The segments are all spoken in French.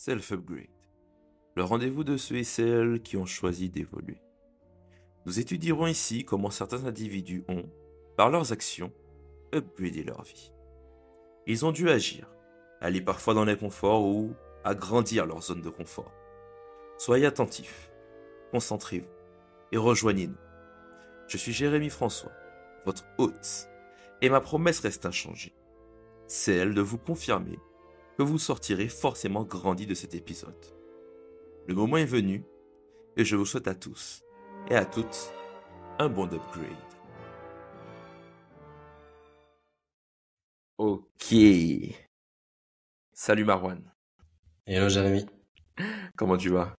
Self-Upgrade, le rendez-vous de ceux et celles qui ont choisi d'évoluer. Nous étudierons ici comment certains individus ont, par leurs actions, upgradé leur vie. Ils ont dû agir, aller parfois dans l'inconfort ou agrandir leur zone de confort. Soyez attentifs, concentrez-vous et rejoignez-nous. Je suis Jérémy François, votre hôte, et ma promesse reste inchangée. Celle de vous confirmer que vous sortirez forcément grandi de cet épisode. Le moment est venu et je vous souhaite à tous et à toutes un bon upgrade. Ok. Salut Marwan. Hello Jérémy. Comment tu vas?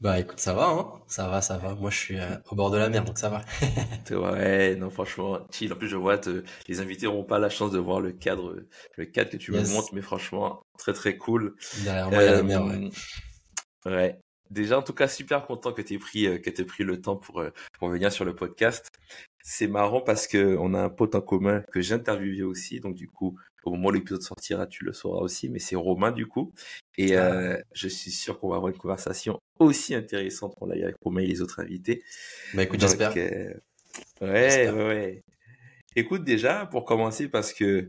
Bah écoute, ça va, hein Ça va, ça va. Moi, je suis euh, au bord de la mer, donc ça va. Ouais, non, franchement, chill. En plus, je vois, te- les invités n'auront pas la chance de voir le cadre, le cadre que tu me montres, mais franchement, très très cool. Derrière moi, il y a la mer, ouais. Euh, ouais. Déjà, en tout cas, super content que tu aies pris, euh, que t'aies pris le temps pour, euh, pour venir sur le podcast. C'est marrant parce que on a un pote en commun que j'ai interviewé aussi. Donc, du coup, au moment où l'épisode sortira, tu le sauras aussi. Mais c'est Romain, du coup. Et Ah. euh, je suis sûr qu'on va avoir une conversation aussi intéressante qu'on a eu avec Romain et les autres invités. Bah écoute, j'espère. euh, ouais, ouais, ouais. Écoute, déjà, pour commencer, parce que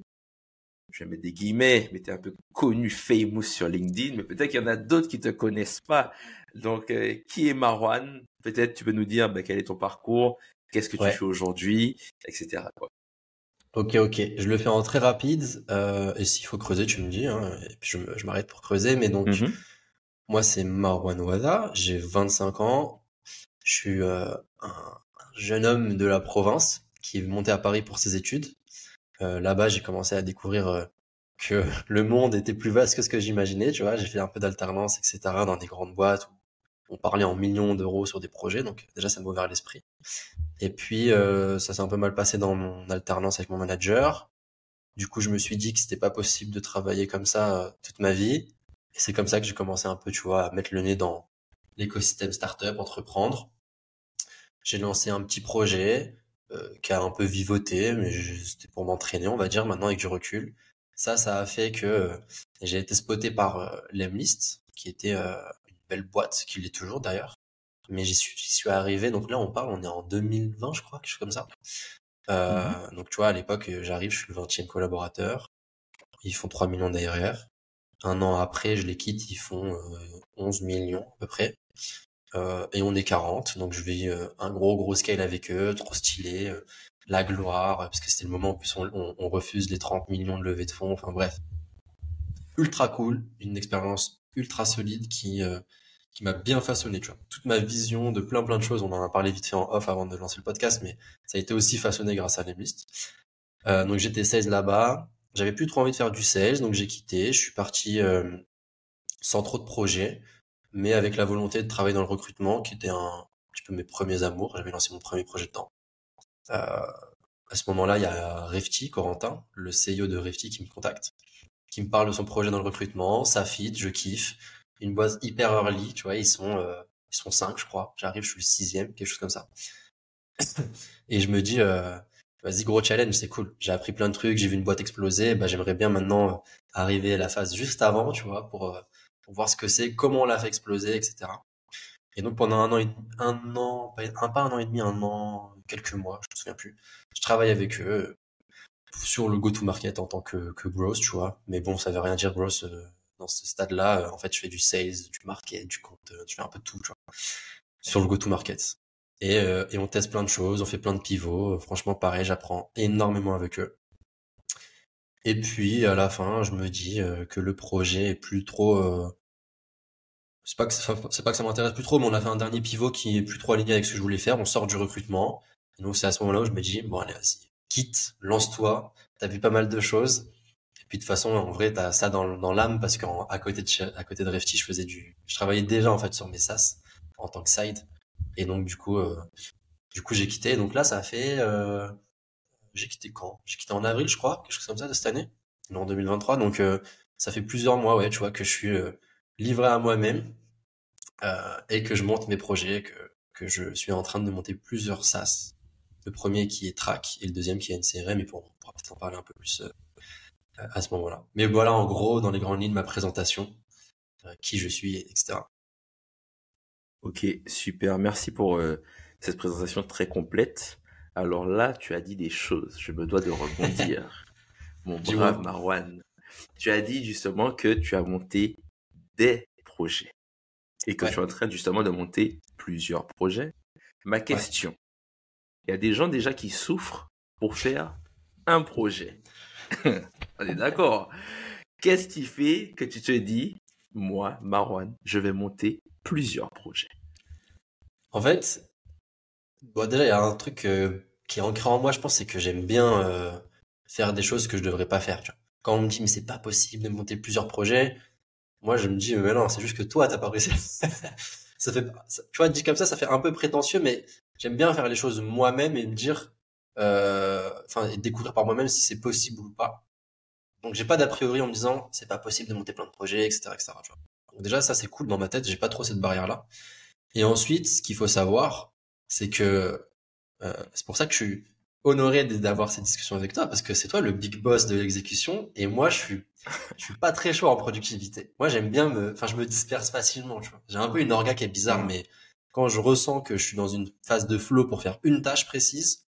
je vais mettre des guillemets, mais tu es un peu connu, famous sur LinkedIn, mais peut-être qu'il y en a d'autres qui te connaissent pas. Donc, euh, qui est Marwan? Peut-être tu peux nous dire bah, quel est ton parcours, qu'est-ce que tu fais aujourd'hui, etc. quoi. Ok, ok. Je le fais en très rapide. euh, et s'il faut creuser, tu me dis. Hein, et puis je, m'arrête pour creuser. Mais donc, Mhm. moi, c'est Marwan Ouada. J'ai 25 ans. Je suis euh, un, un jeune homme de la province qui est monté à Paris pour ses études. Euh, là-bas, j'ai commencé à découvrir euh, que le monde était plus vaste que ce que j'imaginais. Tu vois, j'ai fait un peu d'alternance, etc. dans des grandes boîtes on parlait en millions d'euros sur des projets. Donc déjà, ça m'a ouvert l'esprit. Et puis, euh, ça s'est un peu mal passé dans mon alternance avec mon manager. Du coup, je me suis dit que c'était pas possible de travailler comme ça euh, toute ma vie. Et c'est comme ça que j'ai commencé un peu, tu vois, à mettre le nez dans l'écosystème startup, entreprendre. J'ai lancé un petit projet euh, qui a un peu vivoté, mais c'était pour m'entraîner, on va dire, maintenant avec du recul. Ça, ça a fait que euh, j'ai été spoté par euh, Lemlist, qui était belle boîte, qui l'est toujours d'ailleurs. Mais j'y suis, j'y suis arrivé, donc là on parle, on est en 2020, je crois, quelque chose comme ça. Euh, Donc tu vois, à l'époque, euh, j'arrive, je suis le 20e collaborateur. Ils font 3 millions d'ARR. Un an après, je les quitte, ils font euh, 11 millions à peu près. Euh, et on est 40, donc je vis un gros gros scale avec eux, trop stylé, la gloire, parce que c'était le moment en plus on, on, on refuse les 30 millions de levée de fonds, enfin bref. Ultra cool, une expérience ultra solide qui, euh, qui m'a bien façonné, tu vois. Toute ma vision de plein plein de choses, on en a parlé vite fait en off avant de lancer le podcast, mais ça a été aussi façonné grâce à Lemlist. Euh, donc j'étais sales là-bas, j'avais plus trop envie de faire du sales, donc j'ai quitté, je suis parti euh, sans trop de projets, mais avec la volonté de travailler dans le recrutement, qui était un, un petit peu mes premiers amours. J'avais lancé mon premier projet dedans. Euh, à ce moment-là, il y a Refti, Corentin, le CEO de Refti, qui me contacte, qui me parle de son projet dans le recrutement. Ça fit, je kiffe. Une boîte hyper early, tu vois, ils sont, euh, ils sont cinq, je crois. J'arrive, je suis le sixième, quelque chose comme ça. Et je me dis, euh, vas-y, gros challenge, c'est cool. J'ai appris plein de trucs, j'ai vu une boîte exploser. Bah, j'aimerais bien maintenant euh, arriver à la phase juste avant, tu vois, pour, euh, pour voir ce que c'est, comment on l'a fait exploser, etc. Et donc pendant un an, et, un an, pas un, pas un an et demi, un an, quelques mois, je me souviens plus. Je travaille avec eux sur le go-to-market en tant que, que growth, tu vois. Mais bon, ça veut rien dire growth euh, dans ce stade-là. Euh, En fait, je fais du sales, du market, du compte, euh, je fais un peu de tout, tu vois, sur le go-to-market. Et, euh, et on teste plein de choses, on fait plein de pivots. Franchement, pareil, j'apprends énormément avec eux. Et puis à la fin, je me dis que le projet est plus trop. c'est pas que ça, pas que ça m'intéresse plus trop, mais on a fait un dernier pivot qui est plus trop aligné avec ce que je voulais faire. On sort du recrutement. Et donc c'est à ce moment-là où je me dis bon allez vas-y, quitte, lance-toi. T'as vu pas mal de choses. Et puis de toute façon, en vrai, t'as ça dans, dans l'âme parce qu'à côté de à côté de Refti, je faisais du, je travaillais déjà en fait sur mes SaaS en tant que side. Et donc du coup, euh, du coup j'ai quitté. Donc là, ça fait. euh, j'ai quitté quand? J'ai quitté en avril, je crois, quelque chose comme ça de cette année, non, en 2023. Donc euh, ça fait plusieurs mois, ouais, tu vois, que je suis euh, livré à moi-même euh, et que je monte mes projets, que que je suis en train de monter plusieurs SaaS. Le premier qui est Track et le deuxième qui est NCRM. Et pour, on pourra peut-être en parler un peu plus euh, à ce moment-là. Mais voilà, en gros, dans les grandes lignes, ma présentation. qui je suis, etc. Ok, super. Merci pour cette présentation très complète. Alors là, tu as dit des choses. Je me dois de rebondir. Mon brave Marwan. Tu as dit justement que tu as monté des projets et que tu es en train justement de monter plusieurs projets. Ma question, il y a des gens déjà qui souffrent pour faire un projet. On est d'accord. Qu'est-ce qui fait que tu te dis, moi, Marwan, je vais monter plusieurs projets? En fait, bon, déjà, il y a un truc euh, qui est ancré en moi, je pense, c'est que j'aime bien euh, faire des choses que je devrais pas faire. Quand on me dit, mais c'est pas possible de monter plusieurs projets, moi, je me dis, mais non, c'est juste que toi, t'as pas réussi. ça fait, tu vois, dit comme ça, ça fait un peu prétentieux, mais j'aime bien faire les choses moi-même et me dire, euh, enfin, découvrir par moi-même si c'est possible ou pas. Donc, j'ai pas d'a priori en me disant, c'est pas possible de monter plein de projets, etc., etc. Donc, déjà, ça, c'est cool dans ma tête. J'ai pas trop cette barrière-là. Et ensuite, ce qu'il faut savoir, c'est que euh, c'est pour ça que je suis honoré d'avoir cette discussion avec toi parce que c'est toi le big boss de l'exécution et moi je suis je suis pas très chaud en productivité. Moi j'aime bien me enfin je me disperse facilement, tu vois. J'ai un peu une orga qui est bizarre mais quand je ressens que je suis dans une phase de flow pour faire une tâche précise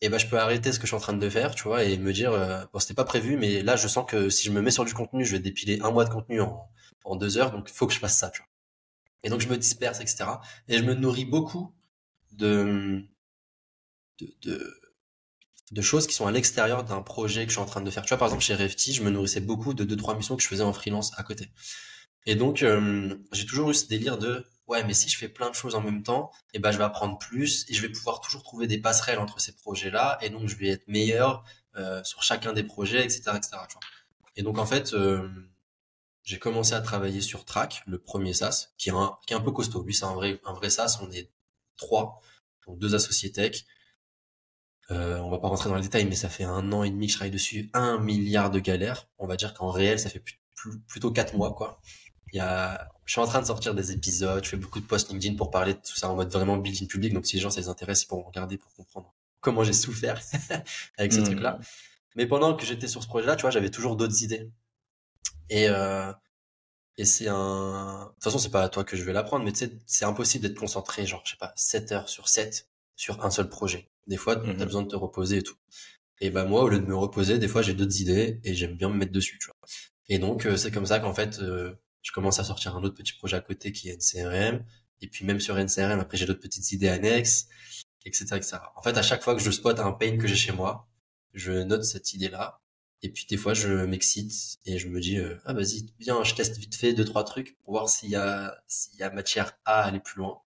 et eh ben je peux arrêter ce que je suis en train de faire, tu vois et me dire euh, bon c'était pas prévu mais là je sens que si je me mets sur du contenu, je vais dépiler un mois de contenu en en deux heures donc faut que je fasse ça, tu vois. Et donc je me disperse etc. Et je me nourris beaucoup de de, de, choses qui sont à l'extérieur d'un projet que je suis en train de faire. Tu vois, par exemple, chez Refty, je me nourrissais beaucoup de deux, trois missions que je faisais en freelance à côté. Et donc, euh, j'ai toujours eu ce délire de, ouais, mais si je fais plein de choses en même temps, eh ben, je vais apprendre plus et je vais pouvoir toujours trouver des passerelles entre ces projets-là. Et donc, je vais être meilleur euh, sur chacun des projets, etc., etc. Et donc, en fait, euh, j'ai commencé à travailler sur Track, le premier SaaS, qui est un, qui est un peu costaud. Lui, c'est un vrai, un vrai SaaS. On est trois, donc deux associés tech. Euh, on va pas rentrer dans les détails, mais ça fait un an et demi que je travaille dessus, un milliard de galères. On va dire qu'en réel, ça fait plutôt quatre mois, quoi. Il y a, je suis en train de sortir des épisodes, je fais beaucoup de posts LinkedIn pour parler de tout ça en mode vraiment built-in public. Donc si les gens ça les intéresse, ils pourront regarder pour comprendre comment j'ai souffert avec ce mmh. truc-là. Mais pendant que j'étais sur ce projet-là, tu vois, j'avais toujours d'autres idées. Et euh, et c'est un, de toute façon, c'est pas à toi que je vais l'apprendre, mais tu sais, c'est impossible d'être concentré, genre, je sais pas, 7 heures sur 7 sur un seul projet. Des fois, tu as mmh besoin de te reposer et tout. Et bah moi, au lieu de me reposer, des fois j'ai d'autres idées et j'aime bien me mettre dessus, tu vois. Et donc euh, c'est comme ça qu'en fait, euh, je commence à sortir un autre petit projet à côté qui est NCRM. Et puis même sur NCRM, après j'ai d'autres petites idées annexes, etc., etc. En fait, à chaque fois que je spot un pain que j'ai chez moi, je note cette idée-là. Et puis des fois, je m'excite et je me dis euh, ah vas-y, viens, je teste vite fait deux trois trucs pour voir s'il y a s'il y a matière à aller plus loin.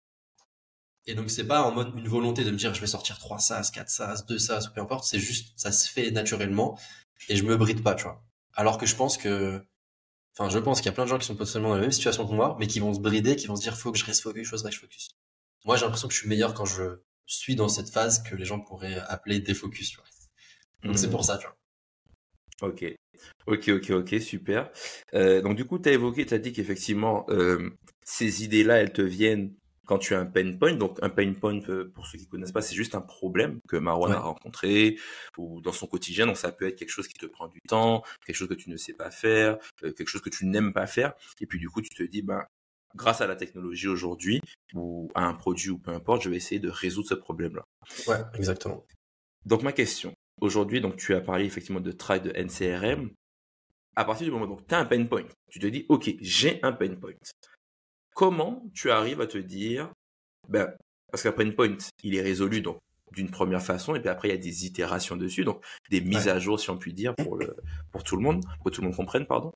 Et donc c'est pas en mode une volonté de me dire je vais sortir 3 sas, 4 sas, 2 sas ou peu importe, c'est juste ça se fait naturellement et je me bride pas, tu vois. Alors que je pense que enfin je pense qu'il y a plein de gens qui sont potentiellement dans la même situation que moi mais qui vont se brider, qui vont se dire faut que je reste focus, faut que je focus. Moi j'ai l'impression que je suis meilleur quand je suis dans cette phase que les gens pourraient appeler défocus, tu vois. Donc c'est mmh. pour ça, tu vois. OK. Ok, ok, ok, super. Euh, donc du coup, tu as évoqué, tu as dit qu'effectivement, euh, ces idées-là, elles te viennent quand tu as un pain point, donc un pain point, euh, pour ceux qui connaissent pas, c'est juste un problème que Marwan a rencontré ou dans son quotidien. Donc ça peut être quelque chose qui te prend du temps, quelque chose que tu ne sais pas faire, euh, quelque chose que tu n'aimes pas faire. Et puis du coup, tu te dis, ben, grâce à la technologie aujourd'hui ou à un produit ou peu importe, je vais essayer de résoudre ce problème-là. Ouais, exactement. Donc ma question, aujourd'hui, donc tu as parlé effectivement de try de NCRM. À partir du moment où tu as un pain point, tu te dis, OK, j'ai un pain point. Comment tu arrives à te dire, ben, parce qu'un point, il est résolu donc d'une première façon, et puis après il y a des itérations dessus, donc des mises à jour si on peut dire pour le pour tout le monde, pour que tout le monde comprenne, pardon.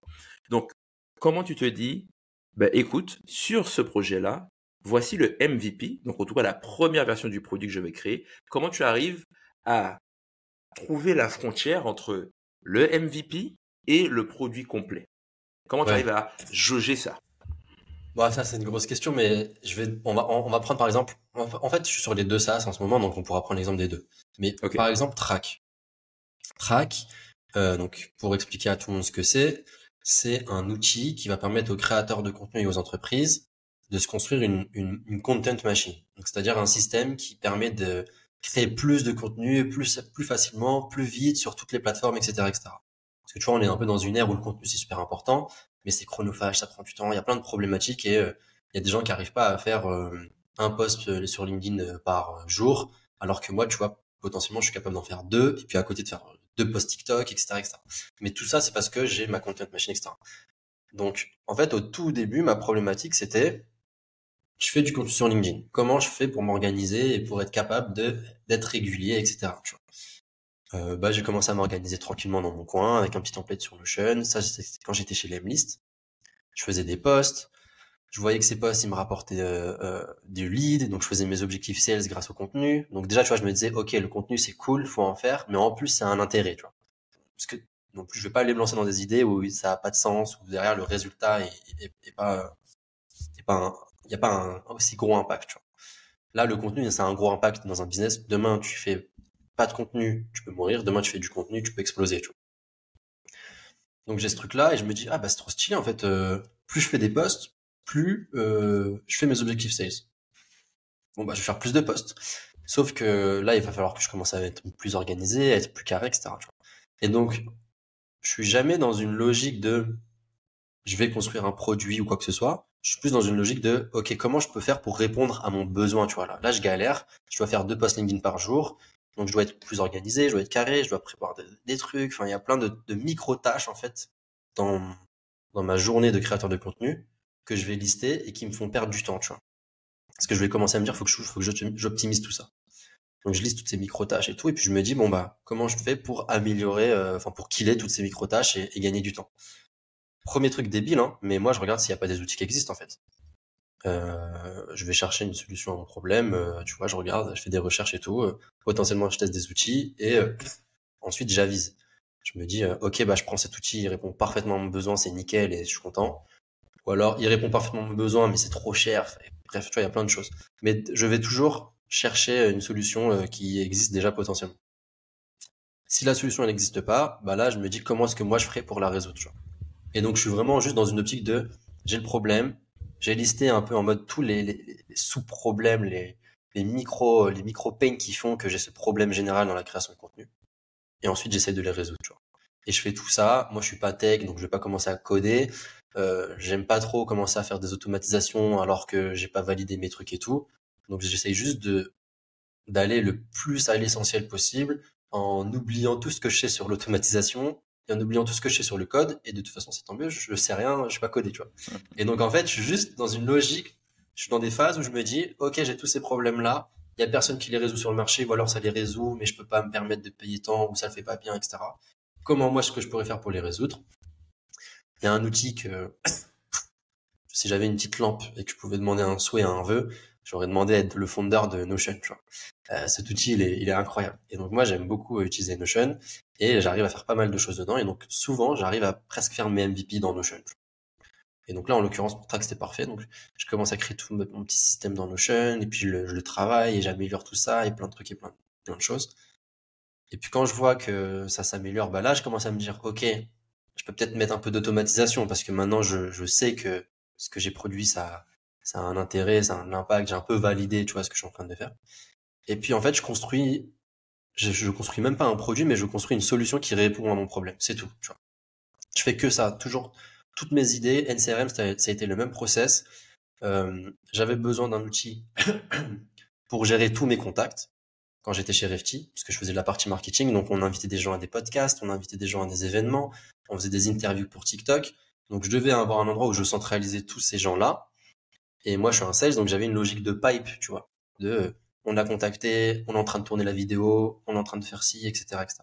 Donc comment tu te dis, ben écoute, sur ce projet-là, voici le MVP, donc en tout cas la première version du produit que je vais créer. Comment tu arrives à trouver la frontière entre le MVP et le produit complet? Comment tu arrives à jauger ça? Bon, ça, c'est une grosse question, mais je vais, on va, on va prendre par exemple, en fait, je suis sur les deux SaaS en ce moment, donc on pourra prendre l'exemple des deux. Mais par exemple, Track. Track, euh, donc pour expliquer à tout le monde ce que c'est, c'est un outil qui va permettre aux créateurs de contenu et aux entreprises de se construire une, une, une content machine. Donc, c'est-à-dire un système qui permet de créer plus de contenu plus, plus facilement, plus vite sur toutes les plateformes, etc., etc. Parce que tu vois, on est un peu dans une ère où le contenu c'est super important, mais c'est chronophage, ça prend du temps. Il y a plein de problématiques et il y a des gens qui arrivent pas à faire un post sur LinkedIn par jour, alors que moi, tu vois, potentiellement, je suis capable d'en faire deux, et puis à côté de faire deux posts TikTok, etc., etc. Mais tout ça, c'est parce que j'ai ma content machine, etc. Donc, en fait, au tout début, ma problématique, c'était, je fais du contenu sur LinkedIn. Comment je fais pour m'organiser et pour être capable d'être régulier, etc. Euh, bah, j'ai commencé à m'organiser tranquillement dans mon coin avec un petit template sur Notion. Ça, c'était quand j'étais chez Lemlist. Je faisais des posts. Je voyais que ces posts, ils me rapportaient euh, euh, du lead, donc je faisais mes objectifs sales grâce au contenu. Donc déjà, tu vois, je me disais, ok, le contenu c'est cool, faut en faire, mais en plus, c'est un intérêt, tu vois. Parce que non plus, je vais pas aller me lancer dans des idées où ça a pas de sens, où derrière le résultat est, pas, est pas, il y a pas un aussi gros impact. Tu vois. Là, le contenu, c'est un gros impact dans un business. Demain, tu fais pas de contenu, tu peux mourir. Demain, tu fais du contenu, tu peux exploser. Tu vois. Donc j'ai ce truc-là et je me dis ah bah c'est trop stylé en fait. Euh, plus je fais des posts, plus euh, je fais mes objectifs sales. Bon bah je vais faire plus de posts. Sauf que là, il va falloir que je commence à être plus organisé, à être plus carré, etc. Et donc je suis jamais dans une logique de je vais construire un produit ou quoi que ce soit. Je suis plus dans une logique de ok comment je peux faire pour répondre à mon besoin. Tu vois là, là je galère. Je dois faire deux posts LinkedIn par jour. Donc je dois être plus organisé, je dois être carré, je dois préparer des, trucs. Enfin il y a plein de, de micro tâches en fait dans ma journée de créateur de contenu que je vais lister et qui me font perdre du temps. Tu vois. Parce que je vais commencer à me dire faut que je faut que j'optimise tout ça. Donc je liste toutes ces micro-tâches et tout, et puis je me dis, bon bah, comment je fais pour améliorer, euh, enfin pour killer toutes ces micro-tâches et, gagner du temps? Premier truc débile, hein, mais moi je regarde s'il n'y a pas des outils qui existent en fait. Euh, je vais chercher une solution à mon problème, euh, tu vois, je regarde, je fais des recherches et tout, potentiellement je teste des outils, et ensuite j'avise. Je me dis, ok, bah je prends cet outil, il répond parfaitement à mon besoin, c'est nickel et je suis content. Ou alors, il répond parfaitement à mon besoin, mais c'est trop cher. Bref, tu vois, il y a plein de choses. Mais je vais toujours chercher une solution euh, qui existe déjà potentiellement. Si la solution n'existe pas, bah là je me dis comment est-ce que moi je ferais pour la résoudre. Et donc je suis vraiment juste dans une optique de j'ai le problème, j'ai listé un peu en mode tous les, sous-problèmes, les, les micro les micro pains qui font que j'ai ce problème général dans la création de contenu. Et ensuite j'essaie de les résoudre. Et je fais tout ça. Moi je suis pas tech donc je vais pas commencer à coder. Euh, j'aime pas trop commencer à faire des automatisations alors que j'ai pas validé mes trucs et tout. Donc j'essaye juste de d'aller le plus à l'essentiel possible en oubliant tout ce que je sais sur l'automatisation et en oubliant tout ce que je sais sur le code. Et de toute façon, c'est tant mieux, je, sais rien, je suis pas codé, tu vois. Et donc en fait, je suis juste dans une logique, je suis dans des phases où je me dis, ok, j'ai tous ces problèmes-là, il y a personne qui les résout sur le marché, ou alors ça les résout, mais je peux pas me permettre de payer tant, ou ça le fait pas bien, etc. Comment moi, ce que je pourrais faire pour les résoudre? Il y a un outil que, si j'avais une petite lampe et que je pouvais demander un souhait, un vœu, j'aurais demandé à être le fondeur de Notion. Tu vois. Euh, cet outil, il est, il est incroyable. Et donc moi, j'aime beaucoup utiliser Notion et j'arrive à faire pas mal de choses dedans. Et donc souvent, j'arrive à presque faire mes MVP dans Notion. Et donc là, en l'occurrence, pour Track, c'était parfait. Donc je commence à créer tout mon petit système dans Notion et puis je le, je le travaille et j'améliore tout ça et plein de trucs et plein, plein de choses. Et puis quand je vois que ça s'améliore, bah là, je commence à me dire, ok, je peux peut-être mettre un peu d'automatisation parce que maintenant, je, je sais que ce que j'ai produit, ça, ça a un intérêt, ça a un impact, j'ai un peu validé, tu vois, ce que je suis en train de faire. Et puis en fait, je construis, je, je construis même pas un produit, mais je construis une solution qui répond à mon problème. C'est tout, tu vois. Je fais que ça, toujours. Toutes mes idées, NCRM, ça a, été le même process. Euh, J'avais besoin d'un outil pour gérer tous mes contacts quand j'étais chez Refty, parce que je faisais de la partie marketing. Donc, on invitait des gens à des podcasts, on invitait des gens à des événements, on faisait des interviews pour TikTok. Donc, je devais avoir un endroit où je centralisais tous ces gens-là et moi, je suis un sales, donc j'avais une logique de pipe, tu vois. De, on a contacté, on est en train de tourner la vidéo, on est en train de faire ci, etc., etc.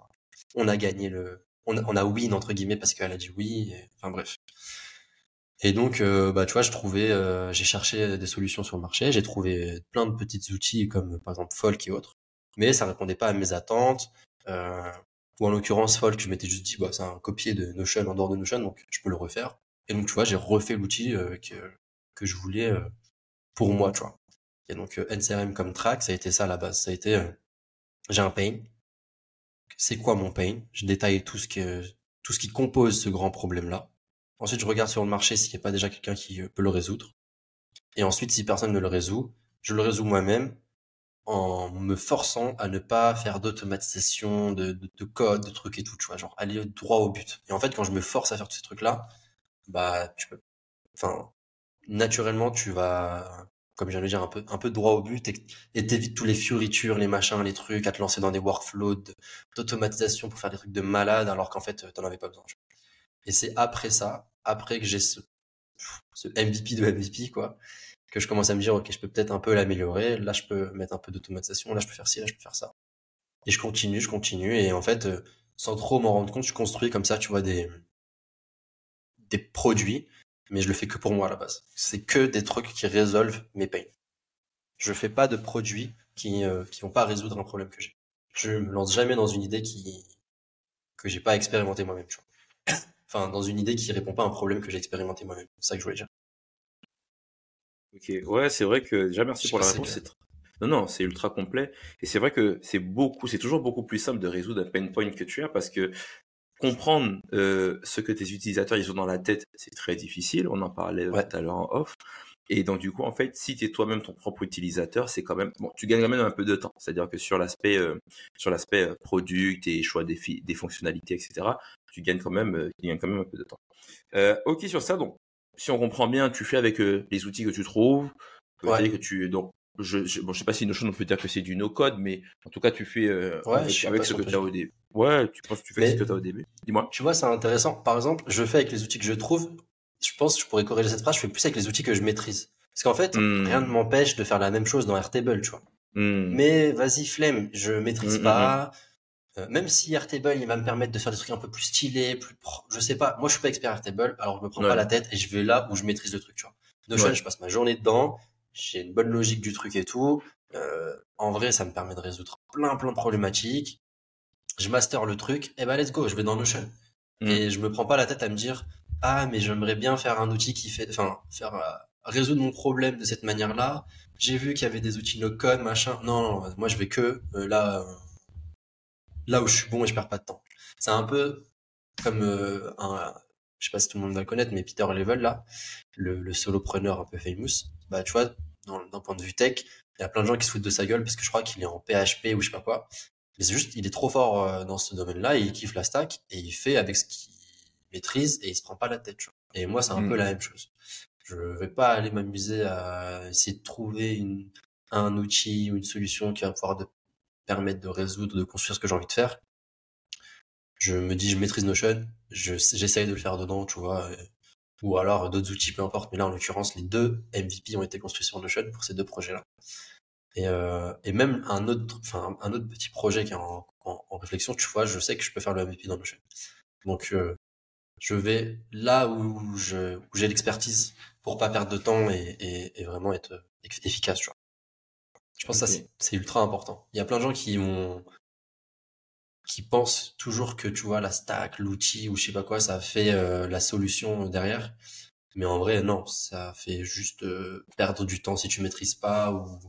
On a gagné le, on a, on a win entre guillemets parce qu'elle a dit oui. enfin bref. Et donc, euh, bah, tu vois, je trouvais, euh, j'ai cherché des solutions sur le marché, j'ai trouvé plein de petits outils comme par exemple Folk et autres, mais ça répondait pas à mes attentes. Euh, ou en l'occurrence Folk, je m'étais juste dit, bah, c'est un copier de Notion en dehors de Notion, donc je peux le refaire. Et donc, tu vois, j'ai refait l'outil euh, que, que je voulais euh, pour moi, tu vois. Et donc euh, NCRM comme track, ça a été ça à la base. Ça a été, euh, j'ai un pain. C'est quoi mon pain? Je détaille tout ce qui, tout ce qui compose ce grand problème-là. Ensuite, je regarde sur le marché s'il n'y a pas déjà quelqu'un qui peut le résoudre. Et ensuite, si personne ne le résout, je le résous moi-même en me forçant à ne pas faire d'automatisation, de, de, de, code, de trucs et tout, tu vois, genre aller droit au but. Et en fait, quand je me force à faire tous ces trucs-là, bah, tu peux, enfin, naturellement, tu vas, comme j'allais dire, un peu, un peu droit au but et t'évites tous les fioritures, les machins, les trucs, à te lancer dans des workflows d'automatisation pour faire des trucs de malade alors qu'en fait, t'en avais pas besoin. Et c'est après ça, après que j'ai ce, MVP de MVP, quoi, que je commence à me dire, ok, je peux peut-être un peu l'améliorer. Là, je peux mettre un peu d'automatisation. Là, je peux faire ci, là, je peux faire ça. Et je continue, je continue. Et en fait, euh, sans trop m'en rendre compte, je construis comme ça, tu vois, des, des produits. Mais je le fais que pour moi à la base. C'est que des trucs qui résolvent mes pains. Je fais pas de produits qui, euh, qui vont pas résoudre un problème que j'ai. Je me lance jamais dans une idée qui, que j'ai pas expérimenté moi-même, enfin, dans une idée qui répond pas à un problème que j'ai expérimenté moi-même. C'est ça que je voulais dire. Ok, ouais, c'est vrai que déjà merci pour la réponse. Non, non, c'est ultra complet. Et c'est vrai que c'est beaucoup, c'est toujours beaucoup plus simple de résoudre un pain point que tu as parce que comprendre euh, ce que tes utilisateurs ils ont dans la tête, c'est très difficile. On en parlait tout à l'heure en off. Et donc du coup, en fait, si tu es toi-même ton propre utilisateur, c'est quand même bon, tu gagnes quand même un peu de temps. C'est-à-dire que sur l'aspect euh, sur l'aspect euh, product et choix des, des fonctionnalités, etc., tu gagnes quand même tu gagnes quand même un peu de temps. ok sur ça, donc si on comprend bien, tu fais avec les outils que tu trouves, que tu donc je, je, bon, je sais pas si Notion on peut dire que c'est du no-code, mais en tout cas, tu fais euh, avec, ce que tu as au début. Ouais, tu penses que tu fais ce que tu as au début. Dis-moi. Tu vois, c'est intéressant. Par exemple, je fais avec les outils que je trouve. Je pense que je pourrais corriger cette phrase. Je fais plus avec les outils que je maîtrise. Parce qu'en fait, mmh. rien ne m'empêche de faire la même chose dans Airtable, tu vois. Mmh. Mais vas-y, flemme, je maîtrise mmh, pas. Euh, même si Airtable, il va me permettre de faire des trucs un peu plus stylés, plus je sais pas. Moi, je suis pas expert Airtable, alors je me prends pas la tête et je vais là où je maîtrise le truc, tu vois. Notion, je passe ma journée dedans j'ai une bonne logique du truc et tout. Euh, en vrai, ça me permet de résoudre plein plein de problématiques. Je master le truc, et eh ben let's go, je vais dans Notion. Mm. Et je me prends pas la tête à me dire ah mais j'aimerais bien faire un outil qui fait, enfin faire euh, résoudre mon problème de cette manière-là. J'ai vu qu'il y avait des outils no code machin. Non, non, moi je vais que euh, là euh, là où je suis bon et je perds pas de temps. C'est un peu comme un je sais pas si tout le monde va connaître, mais Peter Level, là, le, le solopreneur un peu famous, bah, tu vois, d'un point de vue tech, il y a plein de gens qui se foutent de sa gueule parce que je crois qu'il est en PHP ou je sais pas quoi. Mais c'est juste, il est trop fort euh, dans ce domaine-là, il kiffe la stack et il fait avec ce qu'il maîtrise et il se prend pas la tête. Tu vois. Et moi, c'est un peu mmh. la même chose. Je vais pas aller m'amuser à essayer de trouver une, un outil ou une solution qui va pouvoir de, permettre de résoudre, de construire ce que j'ai envie de faire je me dis je maîtrise Notion, j'essaye de le faire dedans, tu vois, ou alors d'autres outils, peu importe. Mais là, en l'occurrence, les deux MVP ont été construits sur Notion pour ces deux projets-là. Et, euh, et même un autre, enfin un autre petit projet qui est en, en, réflexion, tu vois, je sais que je peux faire le MVP dans Notion. Donc euh, je vais là où je où j'ai l'expertise pour pas perdre de temps et, et, et vraiment être efficace, tu vois. Je pense que ça c'est ultra important. Il y a plein de gens qui ont qui pensent toujours que tu vois la stack, l'outil ou je sais pas quoi, ça fait euh, la solution derrière. Mais en vrai, non, ça fait juste euh, perdre du temps si tu maîtrises pas ou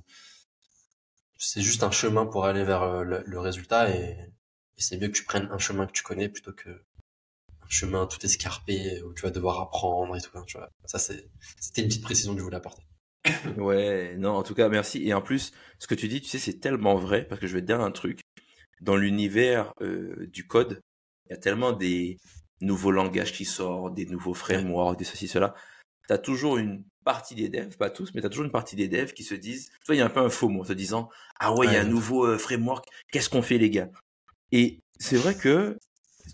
c'est juste un chemin pour aller vers euh, le, résultat et, c'est mieux que tu prennes un chemin que tu connais plutôt que un chemin tout escarpé où tu vas devoir apprendre et tout. Hein, tu vois. Ça, c'est, c'était une petite précision que je voulais apporter. Ouais, non, en tout cas, merci. Et en plus, ce que tu dis, tu sais, c'est tellement vrai parce que je vais te dire un truc dans l'univers euh, du code, il y a tellement des nouveaux langages qui sortent, des nouveaux frameworks, des ceci, cela. Tu as toujours une partie des devs, pas tous, mais tu as toujours une partie des devs qui se disent, tu vois, il y a un peu un faux mot, en se disant, ah ouais, il y a un nouveau euh, framework, qu'est-ce qu'on fait les gars? Et c'est vrai que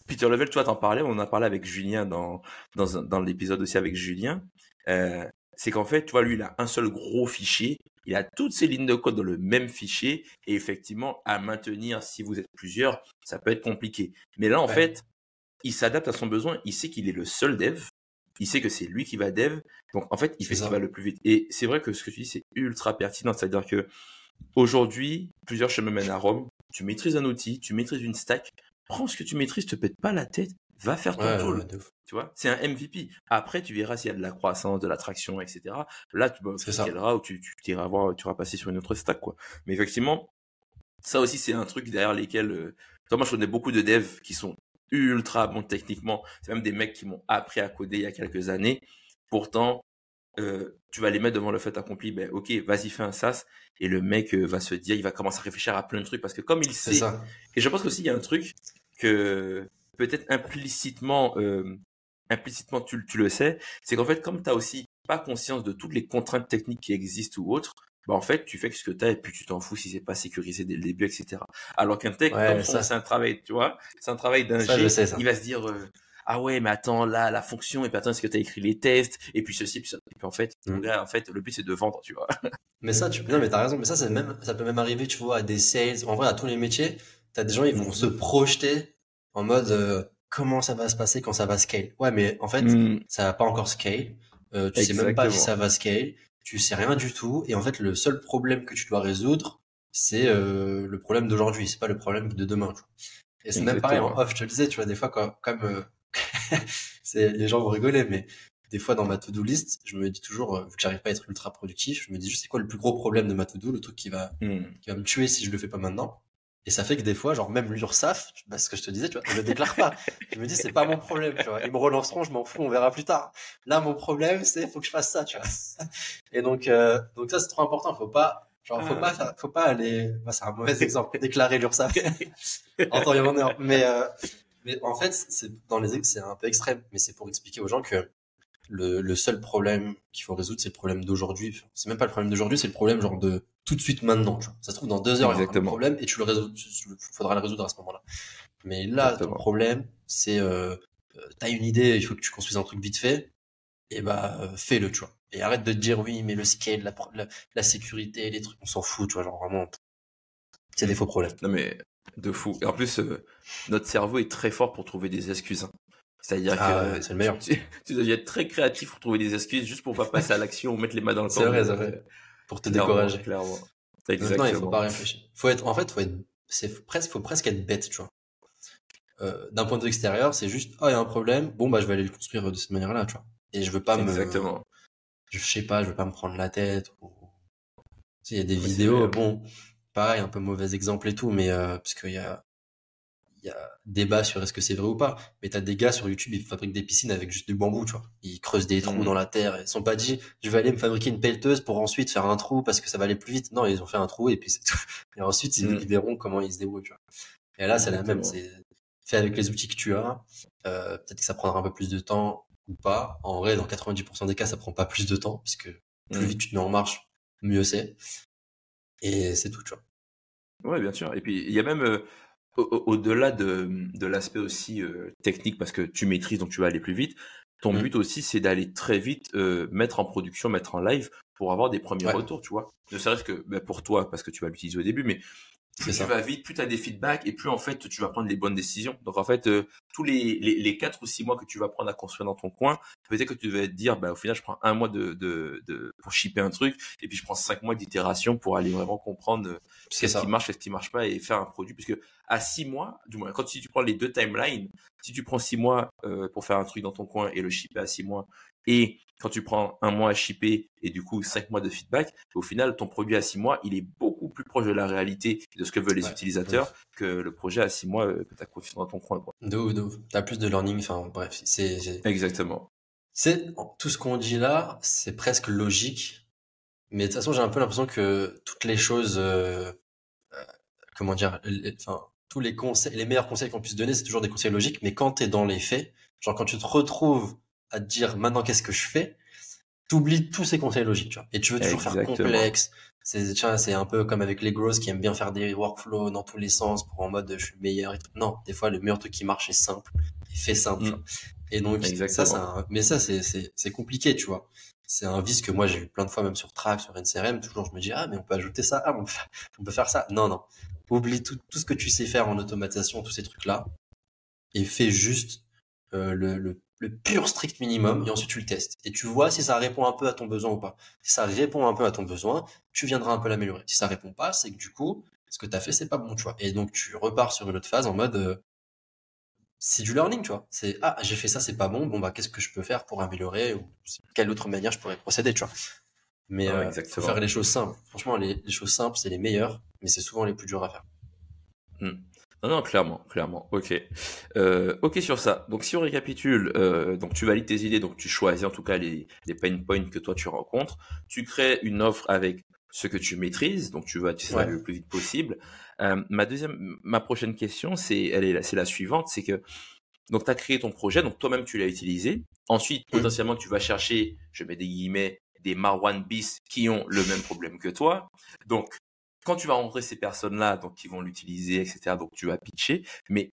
Peter Level, toi, t'en parlais, on en a parlé avec Julien dans, dans, dans l'épisode aussi avec Julien. Euh, c'est qu'en fait, tu vois, lui, il a un seul gros fichier il a toutes ces lignes de code dans le même fichier et effectivement, à maintenir, si vous êtes plusieurs, ça peut être compliqué. Mais là, en fait, il s'adapte à son besoin. Il sait qu'il est le seul dev. Il sait que c'est lui qui va dev. Donc, en fait, il fait ce qui va le plus vite. Et c'est vrai que ce que tu dis, c'est ultra pertinent. C'est-à-dire que aujourd'hui, plusieurs chemins mènent à Rome. Tu maîtrises un outil, tu maîtrises une stack. Prends ce que tu maîtrises, te pète pas la tête va faire ton tool. Tu vois, c'est un MVP. Après, tu verras s'il y a de la croissance, de l'attraction, etc. Là, tu vas ou tu, tu iras voir, tu vas passer sur une autre stack, quoi. Mais effectivement, ça aussi, c'est un truc derrière lesquels, euh... moi, je connais beaucoup de devs qui sont ultra bons techniquement. C'est même des mecs qui m'ont appris à coder il y a quelques années. Pourtant, euh, tu vas les mettre devant le fait accompli, ben ok, vas-y fais un SaaS, et le mec euh, va se dire, il va commencer à réfléchir à plein de trucs parce que comme il sait, ça. et je pense qu'aussi il y a un truc que peut-être implicitement euh, implicitement tu, tu le sais, c'est qu'en fait, comme tu as aussi pas conscience de toutes les contraintes techniques qui existent ou autres, bah en fait, tu fais ce que tu as et puis tu t'en fous si c'est pas sécurisé dès le début, etc. Alors qu'un tech, ça... c'est un travail, tu vois, c'est un travail d'un il va se dire, euh, ah ouais, mais attends, là, la fonction, et puis attends, est-ce que tu as écrit les tests, et puis ceci, puis ça. Et puis en fait, mm. en fait, le but c'est de vendre, tu vois. Mais ça, tu, non, mais t'as raison, mais ça, c'est même, ça peut même arriver, tu vois, à des sales, en vrai, à tous les métiers, t'as des gens, ils vont se projeter en mode, euh, comment ça va se passer quand ça va scale. Ouais, mais en fait, mm. ça va pas encore scale. Euh, tu sais même pas si ça va scale. Tu sais rien du tout. Et en fait, le seul problème que tu dois résoudre, c'est euh, le problème d'aujourd'hui. C'est pas le problème de demain. Et c'est même pareil en off. Je te le disais, tu vois, des fois, quand, comme euh, c'est les gens vont rigoler, mais des fois dans ma to-do list, je me dis toujours, euh, vu que j'arrive pas à être ultra productif, je me dis, je sais quoi le plus gros problème de ma to-do, le truc qui va, hmm. qui va me tuer si je le fais pas maintenant? Et ça fait que des fois, genre même l'URSAF, bah, ce que je te disais, tu vois, je le déclare pas. je me dis, c'est pas mon problème, tu vois. Ils me relanceront, je m'en fous, on verra plus tard. Là, mon problème, c'est faut que je fasse ça, tu vois. Et donc, euh, donc ça, c'est trop important. Faut pas, genre, faut ah. pas, faut pas aller. Bah, c'est un mauvais exemple, déclarer l'URSAF en temps et en heure. Mais, euh, mais en fait, c'est dans les, c'est un peu extrême, mais c'est pour expliquer aux gens que le, le seul problème qu'il faut résoudre, c'est le problème d'aujourd'hui. C'est même pas le problème d'aujourd'hui, c'est le problème genre de tout de suite maintenant. Tu vois. Ça se trouve dans deux heures, il y a un problème et tu le résous, il faudra le résoudre à ce moment-là. Mais là, ton problème, c'est euh, euh, t'as une idée, il faut que tu construises un truc vite fait, et bah euh, fais-le, tu vois. Et arrête de te dire oui, mais le scale, la, la, la sécurité, les trucs, on s'en fout, tu vois, genre vraiment, c'est des faux problèmes. Non mais de fou. Et en plus, euh, notre cerveau est très fort pour trouver des excuses. Hein. C'est-à-dire ah que c'est le meilleur. Tu, tu, dois être très créatif pour trouver des excuses juste pour pas passer à l'action ou mettre les mains dans le C'est vrai, c'est vrai. Pour te décourager. Clairement. Exactement. il faut pas réfléchir. Faut être, en fait, faut être, c'est presque, faut presque être bête, tu vois. Euh, d'un point de vue extérieur, c'est juste, oh, il y a un problème, bon, bah, je vais aller le construire de cette manière-là, tu vois. Et je veux pas me. Exactement. Je sais pas, je veux pas me prendre la tête. Ou... Tu sais, il y a des vidéos, bon, pareil, un peu mauvais exemple et tout, mais euh, parce qu'il y a, y a débat sur est-ce que c'est vrai ou pas. Mais t'as des gars sur YouTube, ils fabriquent des piscines avec juste du bambou, tu vois. Ils creusent des trous mmh. dans la terre. Ils sont pas dit, je vais aller me fabriquer une pelleteuse pour ensuite faire un trou parce que ça va aller plus vite. Non, ils ont fait un trou et puis c'est tout. Et ensuite, ils, mmh. verront comment ils se débrouillent, tu vois. Et là, c'est la même. C'est fait avec les outils que tu as. Euh, peut-être que ça prendra un peu plus de temps ou pas. En vrai, dans 90% des cas, ça prend pas plus de temps puisque plus mmh. vite tu te mets en marche, mieux c'est. Et c'est tout, tu vois. Ouais, bien sûr. Et puis, il y a même, euh, au-delà de, de l'aspect aussi euh, technique, parce que tu maîtrises, donc tu vas aller plus vite, ton mmh. but aussi, c'est d'aller très vite euh, mettre en production, mettre en live pour avoir des premiers retours, tu vois. Ne serait-ce que bah, pour toi, parce que tu vas l'utiliser au début, mais plus tu vas vite, plus tu as des feedbacks et plus en fait tu vas prendre les bonnes décisions. Donc en fait, euh, tous les, les, les 4 ou 6 mois que tu vas prendre à construire dans ton coin, peut-être que tu devais te dire, bah, au final, je prends un mois de, de, de pour shipper un truc et puis je prends 5 mois d'itération pour aller vraiment comprendre euh, qu'est-ce qui marche, qu'est-ce qui marche pas et faire un produit. Puisque à 6 mois, du moins, quand si tu prends les deux timelines, si tu prends 6 mois euh, pour faire un truc dans ton coin et le shipper à 6 mois et quand tu prends un mois à shipper et du coup cinq mois de feedback, au final, ton produit à six mois, il est beaucoup plus proche de la réalité de ce que veulent les utilisateurs que le projet à six mois euh, que tu as confié dans ton coin. De Tu as plus de learning, enfin bref. c'est Exactement. C'est Tout ce qu'on dit là, c'est presque logique. Mais de toute façon, j'ai un peu l'impression que toutes les choses, euh, euh, comment dire, enfin, tous les conseils, les meilleurs conseils qu'on puisse donner, c'est toujours des conseils logiques. Mais quand tu es dans les faits, genre quand tu te retrouves à te dire maintenant qu'est-ce que je fais, t'oublies tous ces conseils logiques, tu vois. Et tu veux toujours faire complexe. C'est, c'est un peu comme avec les grosses qui aiment bien faire des workflows dans tous les sens pour en mode je suis meilleur. Et tout. Non, des fois le meilleur truc qui marche est simple, et fait simple. Mm. Et donc ça, c'est mais ça c'est c'est c'est compliqué, tu vois. C'est un vice que moi j'ai eu plein de fois même sur Track, sur NCRM. Toujours je me dis ah mais on peut ajouter ça, ah on peut, on peut faire ça. Non non, oublie tout tout ce que tu sais faire en automatisation, tous ces trucs là, et fais juste euh, le, le le pur strict minimum et ensuite tu le testes et tu vois si ça répond un peu à ton besoin ou pas. Si ça répond un peu à ton besoin, tu viendras un peu l'améliorer. Si ça répond pas, c'est que du coup, ce que tu as fait c'est pas bon, tu vois. Et donc tu repars sur une autre phase en mode euh, c'est du learning, tu vois. C'est ah, j'ai fait ça, c'est pas bon. Bon bah qu'est-ce que je peux faire pour améliorer ou quelle autre manière je pourrais procéder, tu vois. Mais euh, faut faire les choses simples. Franchement, les, choses simples, c'est les meilleures, mais c'est souvent les plus dures à faire. Hmm. Non, non, clairement, clairement. Ok, euh, ok sur ça. Donc si on récapitule, euh, donc tu valides tes idées, donc tu choisis en tout cas les, les pain points que toi tu rencontres. Tu crées une offre avec ce que tu maîtrises, donc tu vas tu sais, le plus vite possible. Euh, ma deuxième, ma prochaine question, c'est elle est c'est la suivante, c'est que Donc, tu as créé ton projet, donc toi-même, tu l'as utilisé. Ensuite, Mm. potentiellement, tu vas chercher, je mets des guillemets, des Marwan bis qui ont le même problème que toi. Donc, quand tu vas rencontrer ces personnes-là, donc qui vont l'utiliser, etc., donc tu vas pitcher. Mais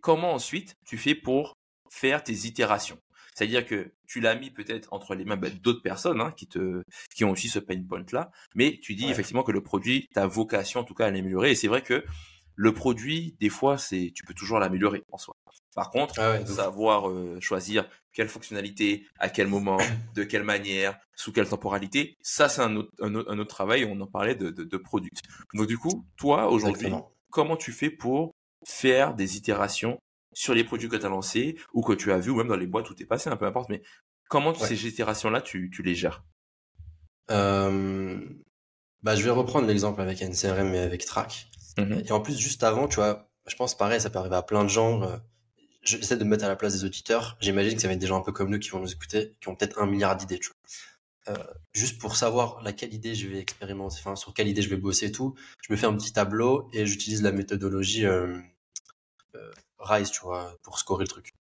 comment ensuite tu fais pour faire tes itérations? C'est-à-dire que tu l'as mis peut-être entre les mains bah, d'autres personnes hein, qui, te, qui ont aussi ce pain point-là, mais tu dis Ouais. effectivement que le produit, ta vocation en tout cas à l'améliorer. Et c'est vrai que le produit, des fois, c'est tu peux toujours l'améliorer en soi. Par contre, Ah ouais, savoir euh, choisir quelle fonctionnalité, à quel moment, de quelle manière, sous quelle temporalité, ça c'est un autre, un, autre, un autre travail, on en parlait de, de, de product. Donc du coup, toi aujourd'hui, comment tu fais pour faire des itérations sur les produits que tu as lancés ou que tu as vus ou même dans les boîtes où tu es passé, un peu importe, mais comment Ouais. ces itérations-là, tu, tu les gères? Euh, bah, je vais reprendre l'exemple avec NCRM et avec Track. Mhm. Et en plus, juste avant, tu vois, je pense pareil, ça peut arriver à plein de gens. euh, J'essaie de me mettre à la place des auditeurs. J'imagine que ça va être des gens un peu comme nous qui vont nous écouter, qui ont peut-être un milliard d'idées, tu vois. Euh, juste pour savoir laquelle idée je vais expérimenter, enfin, sur quelle idée je vais bosser et tout, je me fais un petit tableau et j'utilise la méthodologie euh, euh, RISE, tu vois, pour scorer le truc.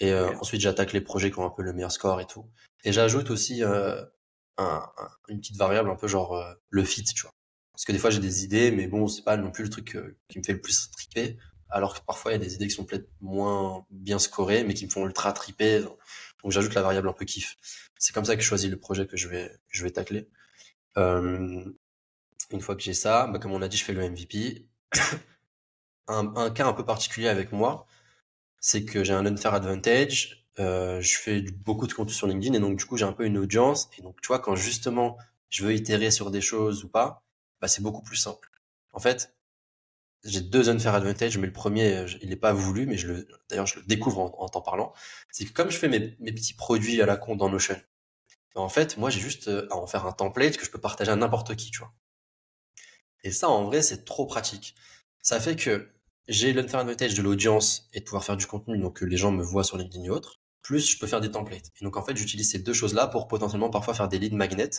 Et ensuite, j'attaque les projets qui ont un peu le meilleur score et tout. Et j'ajoute aussi un, un- une petite variable un peu genre le fit, tu vois. Parce que des fois, j'ai des idées, mais bon, c'est pas non plus le truc qui me fait le plus triper. Alors que parfois, il y a des idées qui sont peut-être moins bien scorées, mais qui me font ultra triper. Donc, j'ajoute la variable un peu kiff. C'est comme ça que je choisis le projet que je vais, je vais tacler. Euh, une fois que j'ai ça, bah, comme on a dit, je fais le MVP. un, un cas un peu particulier avec moi, c'est que j'ai un unfair advantage. Euh, je fais beaucoup de contenu sur LinkedIn et donc du coup j'ai un peu une audience. Et donc tu vois, quand justement je veux itérer sur des choses ou pas, bah, c'est beaucoup plus simple. En fait, j'ai deux unfair advantage, mais le premier, euh, il n'est pas voulu, mais je le, d'ailleurs je le découvre en, en t'en parlant. C'est que comme je fais mes, mes petits produits à la con dans Notion, en fait, moi j'ai juste euh, à en faire un template que je peux partager à n'importe qui, tu vois. Et ça, en vrai, c'est trop pratique. Ça fait que j'ai l'unfair advantage de l'audience et de pouvoir faire du contenu, donc que les gens me voient sur LinkedIn et autres. Plus, je peux faire des templates. Et donc, en fait, j'utilise ces deux choses-là pour potentiellement parfois faire des lead magnets,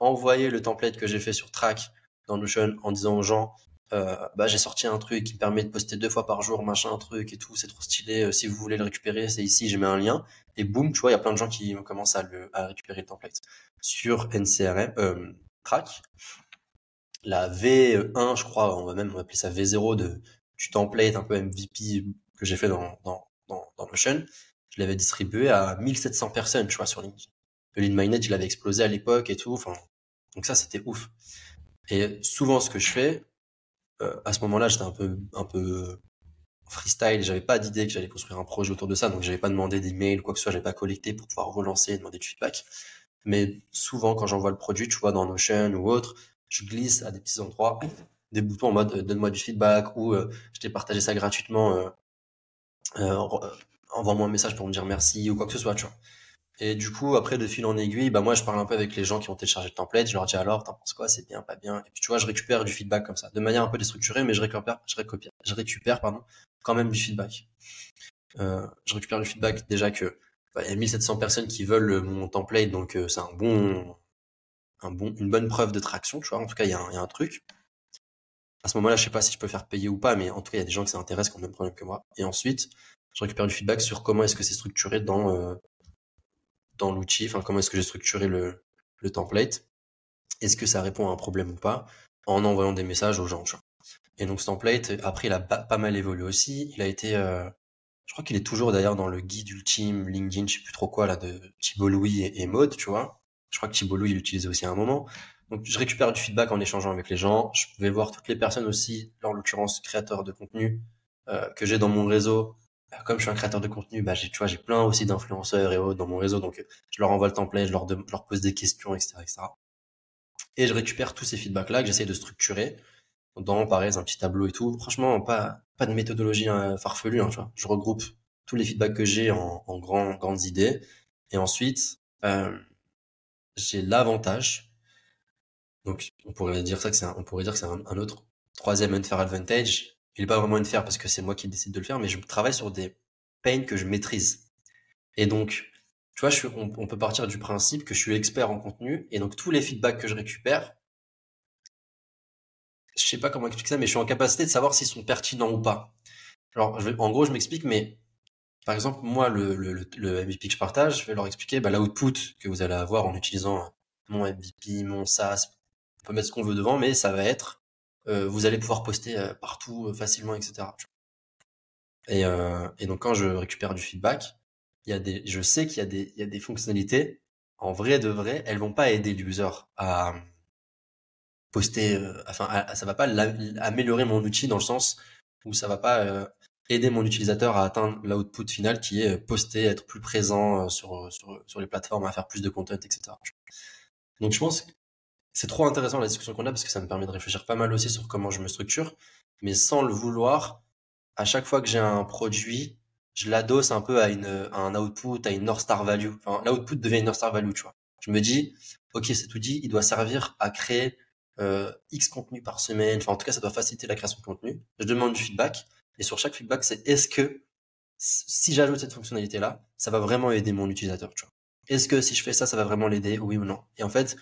envoyer le template que j'ai fait sur Track dans Notion en disant aux gens, euh, bah, j'ai sorti un truc qui me permet de poster deux fois par jour, machin, un truc et tout, c'est trop stylé. Euh, si vous voulez le récupérer, c'est ici, je mets un lien. Et boum, tu vois, il y a plein de gens qui commencent à, le, à récupérer le template. Sur NCRM, euh, Track, la V1, je crois, on va même appeler ça V0 de, du template un peu MVP que j'ai fait dans, dans, dans, dans Notion, je l'avais distribué à 1700 personnes, tu vois, sur LinkedIn. Le lead magnet, il avait explosé à l'époque et tout, enfin, donc ça, c'était ouf. Et souvent, ce que je fais, à ce moment-là, j'étais un peu, un peu freestyle, j'avais pas d'idée que j'allais construire un projet autour de ça, donc j'avais pas demandé d'email ou quoi que ce soit, j'avais pas collecté pour pouvoir relancer et demander du feedback. Mais souvent, quand j'envoie le produit, tu vois, dans Notion ou autre, je glisse à des petits endroits des boutons en mode euh, donne-moi du feedback ou euh, je t'ai partagé ça gratuitement, euh, euh, envoie-moi un message pour me dire merci ou quoi que ce soit, tu vois. Et du coup, après, de fil en aiguille, bah moi, je parle un peu avec les gens qui ont téléchargé le template, je leur dis alors, t'en penses quoi, c'est bien, pas bien? Et puis, tu vois, je récupère du feedback comme ça, de manière un peu déstructurée, mais je récupère, je récupère, je récupère, pardon, quand même du feedback. Euh, je récupère du feedback déjà que bah, il y a 1700 personnes qui veulent euh, mon template, donc euh, c'est un bon, un bon, une bonne preuve de traction, tu vois. En tout cas, il y, y a un truc. À ce moment-là, je sais pas si je peux faire payer ou pas, mais en tout cas, il y a des gens qui s'intéressent, qui ont le même problème que moi. Et ensuite, je récupère du feedback sur comment est-ce que c'est structuré dans, euh, dans l'outil, enfin, comment est-ce que j'ai structuré le, template? Est-ce que ça répond à un problème ou pas, en envoyant des messages aux gens, tu vois. Et donc, ce template, après, il a pas, mal évolué aussi. Il a été, euh, je crois qu'il est toujours d'ailleurs dans le guide ultime, LinkedIn, je sais plus trop quoi, là, de Thibault Louis et, et tu vois. Je crois que Thibault Louis, il l'utilisait aussi à un moment. Donc, je récupère du feedback en échangeant avec les gens. Je vais voir toutes les personnes aussi, en l'occurrence, créateurs de contenu, euh, que j'ai dans mon réseau. Euh, Comme je suis un créateur de contenu, bah, j'ai, tu vois, j'ai plein aussi d'influenceurs et autres dans mon réseau. Donc, euh, je leur envoie le template, je leur, je leur pose des questions, etc., etc. Et je récupère tous ces feedbacks-là que j'essaie de structurer dans, pareil, un petit tableau et tout. Franchement, pas, pas de méthodologie hein, farfelue, hein, tu vois. Je regroupe tous les feedbacks que j'ai en, en grand, grandes idées. Et ensuite, euh, j'ai l'avantage. Donc, on pourrait dire ça que c'est un, on pourrait dire que c'est un autre troisième unfair advantage. Il est pas vraiment unfair parce que c'est moi qui décide de le faire, mais je travaille sur des pains que je maîtrise. Et donc, tu vois, je suis, on, peut partir du principe que je suis expert en contenu, et donc tous les feedbacks que je récupère, je sais pas comment expliquer ça, mais je suis en capacité de savoir s'ils sont pertinents ou pas. Alors, je en gros, je m'explique, mais par exemple, moi, le, le, le MVP que je partage, je vais leur expliquer bah, l'output que vous allez avoir en utilisant mon MVP, mon SaaS. On peut mettre ce qu'on veut devant, mais ça va être, vous allez pouvoir poster euh, partout euh, facilement, etc. Et, donc quand je récupère du feedback, y a des, je sais qu'il y a des, y a des fonctionnalités en vrai de vrai, elles vont pas aider l'user à poster, enfin, ça va pas améliorer mon outil dans le sens où ça va pas aider mon utilisateur à atteindre l'output final qui est poster, être plus présent sur, sur, sur les plateformes, à faire plus de content, etc. Donc je pense que c'est trop intéressant la discussion qu'on a parce que ça me permet de réfléchir pas mal aussi sur comment je me structure, mais sans le vouloir, à chaque fois que j'ai un produit, je l'adosse un peu à, une, un output, à une North Star Value. Enfin, l'output devient une North Star Value, tu vois. Je me dis, ok, cet outil, il doit servir à créer euh, X contenu par semaine. Enfin, en tout cas, ça doit faciliter la création de contenu. Je demande du feedback. Et sur chaque feedback, c'est est-ce que si j'ajoute cette fonctionnalité-là, ça va vraiment aider mon utilisateur, tu vois. Est-ce que si je fais ça, ça va vraiment l'aider, oui ou non? Et en fait,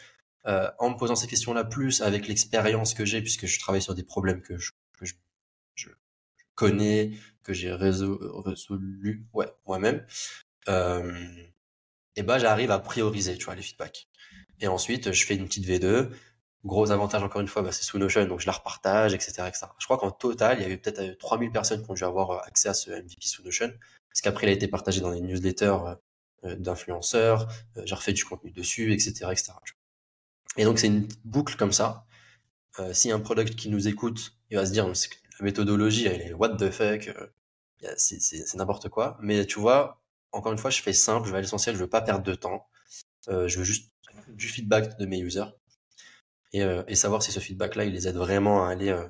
euh, en me posant ces questions-là, plus avec l'expérience que j'ai, puisque je travaille sur des problèmes que je, que je, je connais, que j'ai résolu, ouais, moi-même, euh, et ben j'arrive à prioriser, tu vois, les feedbacks. Et ensuite, je fais une petite V2. Gros avantage, encore une fois, bah, c'est sous Notion, donc je la repartage, etc., etc. Je crois qu'en total, il y avait peut-être 3000 euh, personnes qui ont dû avoir euh, accès à ce MVP sous Notion, parce qu'après, il a été partagé dans les newsletters euh, d'influenceurs, j'ai refait du contenu dessus, etc., etc. Et donc, c'est une boucle comme ça. Euh, si un product qui nous écoute, il va se dire, la méthodologie, elle est what the fuck, c'est n'importe quoi. Mais tu vois, encore une fois, je fais simple, je vais à l'essentiel, je veux pas perdre de temps. Euh, je veux juste du feedback de mes users et, euh, et savoir si ce feedback-là, il les aide vraiment à aller euh,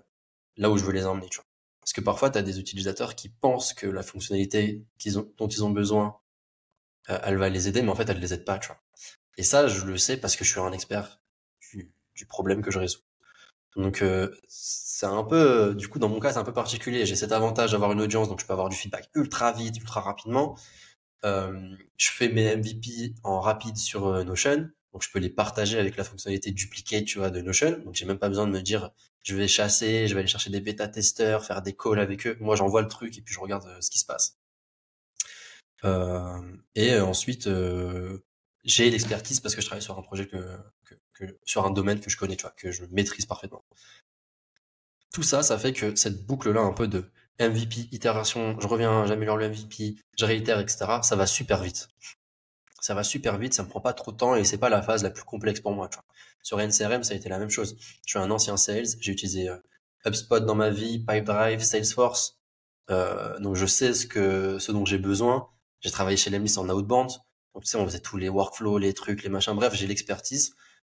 là où je veux les emmener. Tu vois. Parce que parfois, tu as des utilisateurs qui pensent que la fonctionnalité dont ils ont besoin, euh, elle va les aider, mais en fait, elle les aide pas. Tu vois. Et ça, je le sais parce que je suis un expert du, problème que je résous. Donc euh, c'est un peu, du coup dans mon cas c'est un peu particulier. J'ai cet avantage d'avoir une audience, donc je peux avoir du feedback ultra vite, ultra rapidement. Euh, je fais mes MVP en rapide sur euh, Notion, donc je peux les partager avec la fonctionnalité duplicate, tu vois, de Notion. Donc j'ai même pas besoin de me dire je vais chasser, je vais aller chercher des bêta testeurs, faire des calls avec eux. Moi j'envoie le truc et puis je regarde ce qui se passe. et ensuite j'ai l'expertise parce que je travaille sur un projet que, sur un domaine que je connais, que je maîtrise parfaitement. Tout ça, ça fait que cette boucle-là, un peu de MVP, itération, je reviens, j'améliore le MVP, je réitère, etc., ça va super vite. Ça va super vite, ça me prend pas trop de temps et c'est pas la phase la plus complexe pour moi. Sur NCRM, ça a été la même chose. Je suis un ancien sales, j'ai utilisé euh, HubSpot dans ma vie, Pipedrive, Salesforce, euh, donc je sais ce que, ce dont j'ai besoin. J'ai travaillé chez Lemlist en outbound, donc tu sais, on faisait tous les workflows, les trucs, les machins. Bref, j'ai l'expertise.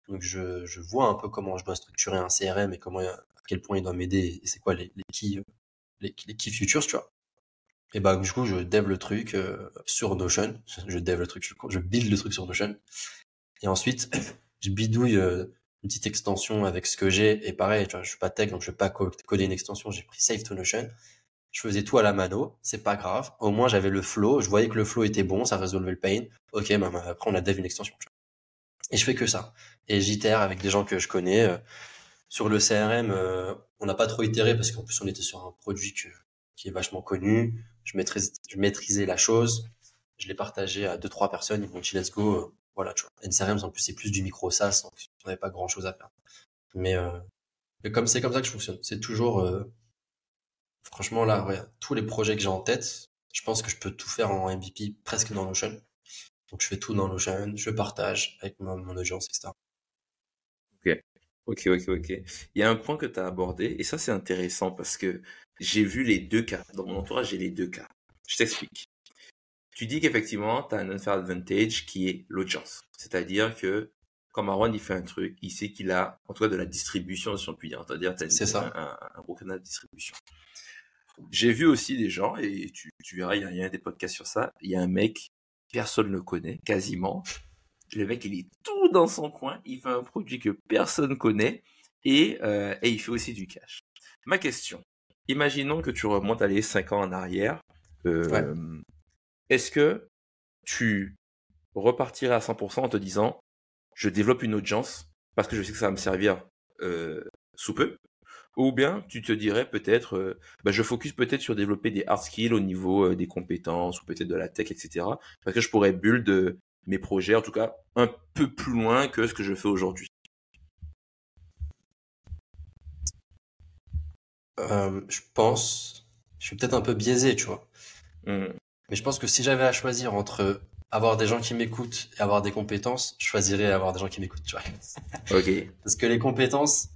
Donc je, je, vois un peu comment je dois structurer un CRM et comment à quel point il doit m'aider et c'est quoi les, les key les, les key futures, tu vois. Et bah du coup je dev le truc euh, sur Notion, je dev le truc, je, build le truc sur Notion. Et ensuite je bidouille euh, une petite extension avec ce que j'ai et pareil, tu vois, je suis pas tech donc je vais pas coder une extension, j'ai pris Save to Notion. Je faisais tout à la mano, c'est pas grave. Au moins j'avais le flow, je voyais que le flow était bon, ça résolvait le pain. Ok, bah, bah après on a dev une extension. Tu. Et je fais que ça. Et j'itère avec des gens que je connais. Euh, sur le CRM, euh, on n'a pas trop itéré parce qu'en plus on était sur un produit qui est vachement connu. Je, maîtrise, je maîtrisais la chose. Je l'ai partagé à deux trois personnes. Ils m'ont dit let's go. Euh, voilà, tu vois. NCRM en plus c'est plus du micro SaaS, on n'avait pas grand chose à faire. Mais, mais comme c'est comme ça que je fonctionne. C'est toujours franchement là, ouais, tous les projets que j'ai en tête, je pense que je peux tout faire en MVP presque dans Notion. Donc je fais tout dans Notion, je partage avec mon, mon audience, etc. Ok, ok, ok, ok. Il y a un point que tu as abordé, et ça c'est intéressant parce que j'ai vu les deux cas. Dans mon entourage, j'ai les deux cas. Je t'explique. Tu dis qu'effectivement, tu as un unfair advantage qui est l'audience. C'est-à-dire que quand Marwan il fait un truc, il sait qu'il a, en tout cas, de la distribution, si on peut dire. C'est-à-dire tu as ça. Un, un, gros canal de distribution. J'ai vu aussi des gens, et tu, tu verras, il y, a, il y a des podcasts sur ça, il y a un mec personne ne connaît, quasiment. Le mec, il est tout dans son coin, il fait un produit que personne connaît, et, euh, et il fait aussi du cash. Ma question, imaginons que tu remontes, allez, 5 ans en arrière, euh, ouais. est-ce que tu repartirais à 100% en te disant, je développe une audience, parce que je sais que ça va me servir euh, sous peu, Ou bien tu te dirais peut-être, euh, bah, je focus peut-être sur développer des hard skills au niveau euh, des compétences ou peut-être de la tech, etc. Parce que je pourrais build euh, mes projets, en tout cas, un peu plus loin que ce que je fais aujourd'hui. je pense, je suis peut-être un peu biaisé, tu vois. Mmh. Mais je pense que si j'avais à choisir entre avoir des gens qui m'écoutent et avoir des compétences, je choisirais avoir des gens qui m'écoutent, tu vois. Ok. Parce que les compétences,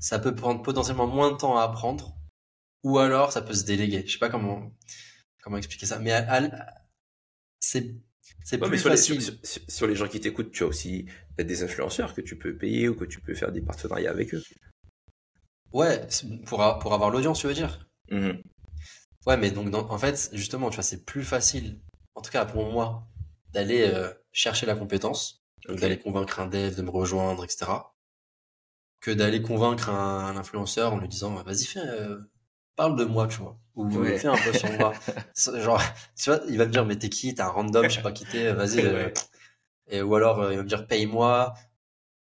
ça peut prendre potentiellement moins de temps à apprendre, ou alors ça peut se déléguer. Je sais pas comment comment expliquer ça, mais c'est c'est plus sur facile. Les, sur, les gens qui t'écoutent, tu as aussi des influenceurs que tu peux payer ou que tu peux faire des partenariats avec eux. Ouais, pour, pour avoir l'audience, tu veux dire? Mmh Ouais, mais donc en fait, justement, tu vois, c'est plus facile, en tout cas pour moi, d'aller euh, chercher la compétence, d'aller convaincre un dev de me rejoindre, etc que d'aller convaincre un, influenceur en lui disant vas-y fais euh, parle de moi tu vois ou fais un peu sur moi. Genre tu vois il va me dire mais t'es qui? T'es un random je sais pas qui t'es vas-y euh, et ou alors euh, il va me dire paye-moi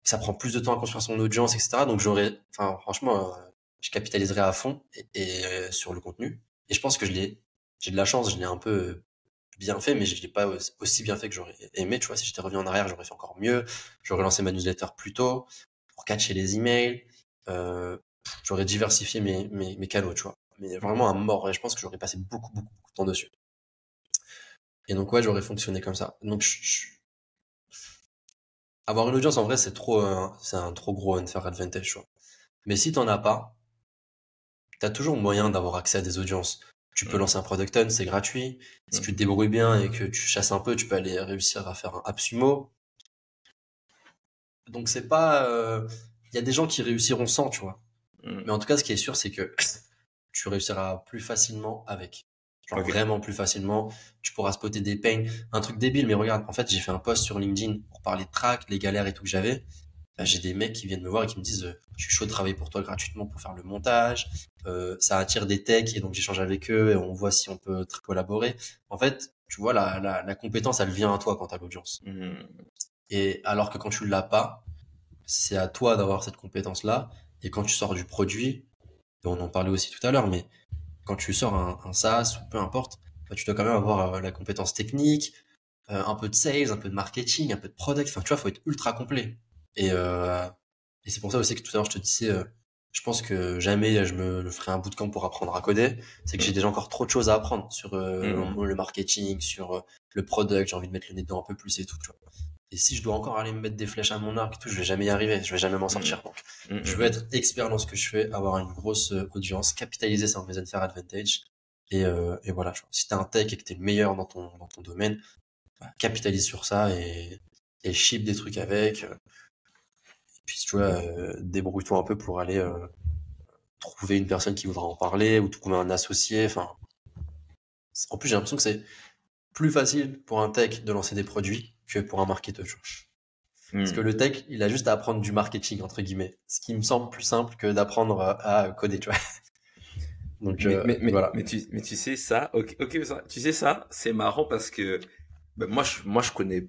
ça prend plus de temps à construire son audience etc donc j'aurais enfin franchement je capitaliserai à fond et, sur le contenu. Et je pense que je l'ai j'ai de la chance je l'ai un peu bien fait mais je l'ai pas aussi bien fait que j'aurais aimé tu vois. Si j'étais revenu en arrière j'aurais fait encore mieux. J'aurais lancé ma newsletter plus tôt pour catcher les emails. Euh, j'aurais diversifié mes, mes, mes, canaux, tu vois. Mais vraiment à mort. Et je pense que j'aurais passé beaucoup, beaucoup, beaucoup de temps dessus. Et donc, ouais, j'aurais fonctionné comme ça. Donc, je, avoir une audience, en vrai, c'est trop, euh, c'est un trop gros unfair advantage, tu vois. Mais si t'en as pas, t'as toujours moyen d'avoir accès à des audiences. Tu peux mmh. lancer un product hunt, c'est gratuit. Si mmh. tu te débrouilles bien et que tu chasses un peu, tu peux aller réussir à faire un AppSumo. Donc c'est pas, il euh, y a des gens qui réussiront sans, tu vois. Mm. Mais en tout cas, ce qui est sûr, c'est que tu réussiras plus facilement avec. Genre vraiment plus facilement. Tu pourras spotter des pains. Un truc débile, mais regarde, en fait, j'ai fait un post sur LinkedIn pour parler de track, les galères et tout que j'avais. j'ai des mecs qui viennent me voir et qui me disent euh, je suis chaud de travailler pour toi gratuitement pour faire le montage euh, ça attire des techs et donc j'échange avec eux et on voit si on peut collaborer en fait tu vois la, la, la compétence elle vient à toi quand t'as l'audience mm. Et alors que quand tu l'as pas, c'est à toi d'avoir cette compétence-là. Et quand tu sors du produit, on en parlait aussi tout à l'heure, mais quand tu sors un, un SaaS ou peu importe, bah, tu dois quand même avoir euh, la compétence technique, euh, un peu de sales, un peu de marketing, un peu de product. Enfin, tu vois, faut être ultra complet. Et, euh, et c'est pour ça aussi que tout à l'heure, je te disais, euh, je pense que jamais je me, ferai un bootcamp pour apprendre à coder. C'est que j'ai déjà encore trop de choses à apprendre sur mmh. le marketing, sur le product. J'ai envie de mettre le nez dedans un peu plus et tout. Tu vois. Et si je dois encore aller me mettre des flèches à mon arc et tout, je vais jamais y arriver, je vais jamais m'en sortir. Donc, mm. Mm, je veux mm, être expert dans ce que je fais, avoir une grosse euh, audience, capitaliser sur mes unfair advantage. Et, euh, et voilà, si t'es un tech et que t'es le meilleur dans ton, dans ton domaine, bah, capitalise sur ça et, et ship des trucs avec. Euh. Et puis, tu vois, euh, débrouille-toi un peu pour aller euh, trouver une personne qui voudra en parler ou trouver un associé. Enfin, en plus, j'ai l'impression que c'est plus facile pour un tech de lancer des produits que pour un marketeur. Parce que hmm. le tech, il a juste à apprendre du marketing, entre guillemets. Ce qui me semble plus simple que d'apprendre à coder, tu vois. Donc, mais, euh, mais, voilà. Mais tu, mais tu sais ça, ok, tu sais ça, c'est marrant parce que ben, moi, je, moi, je connais,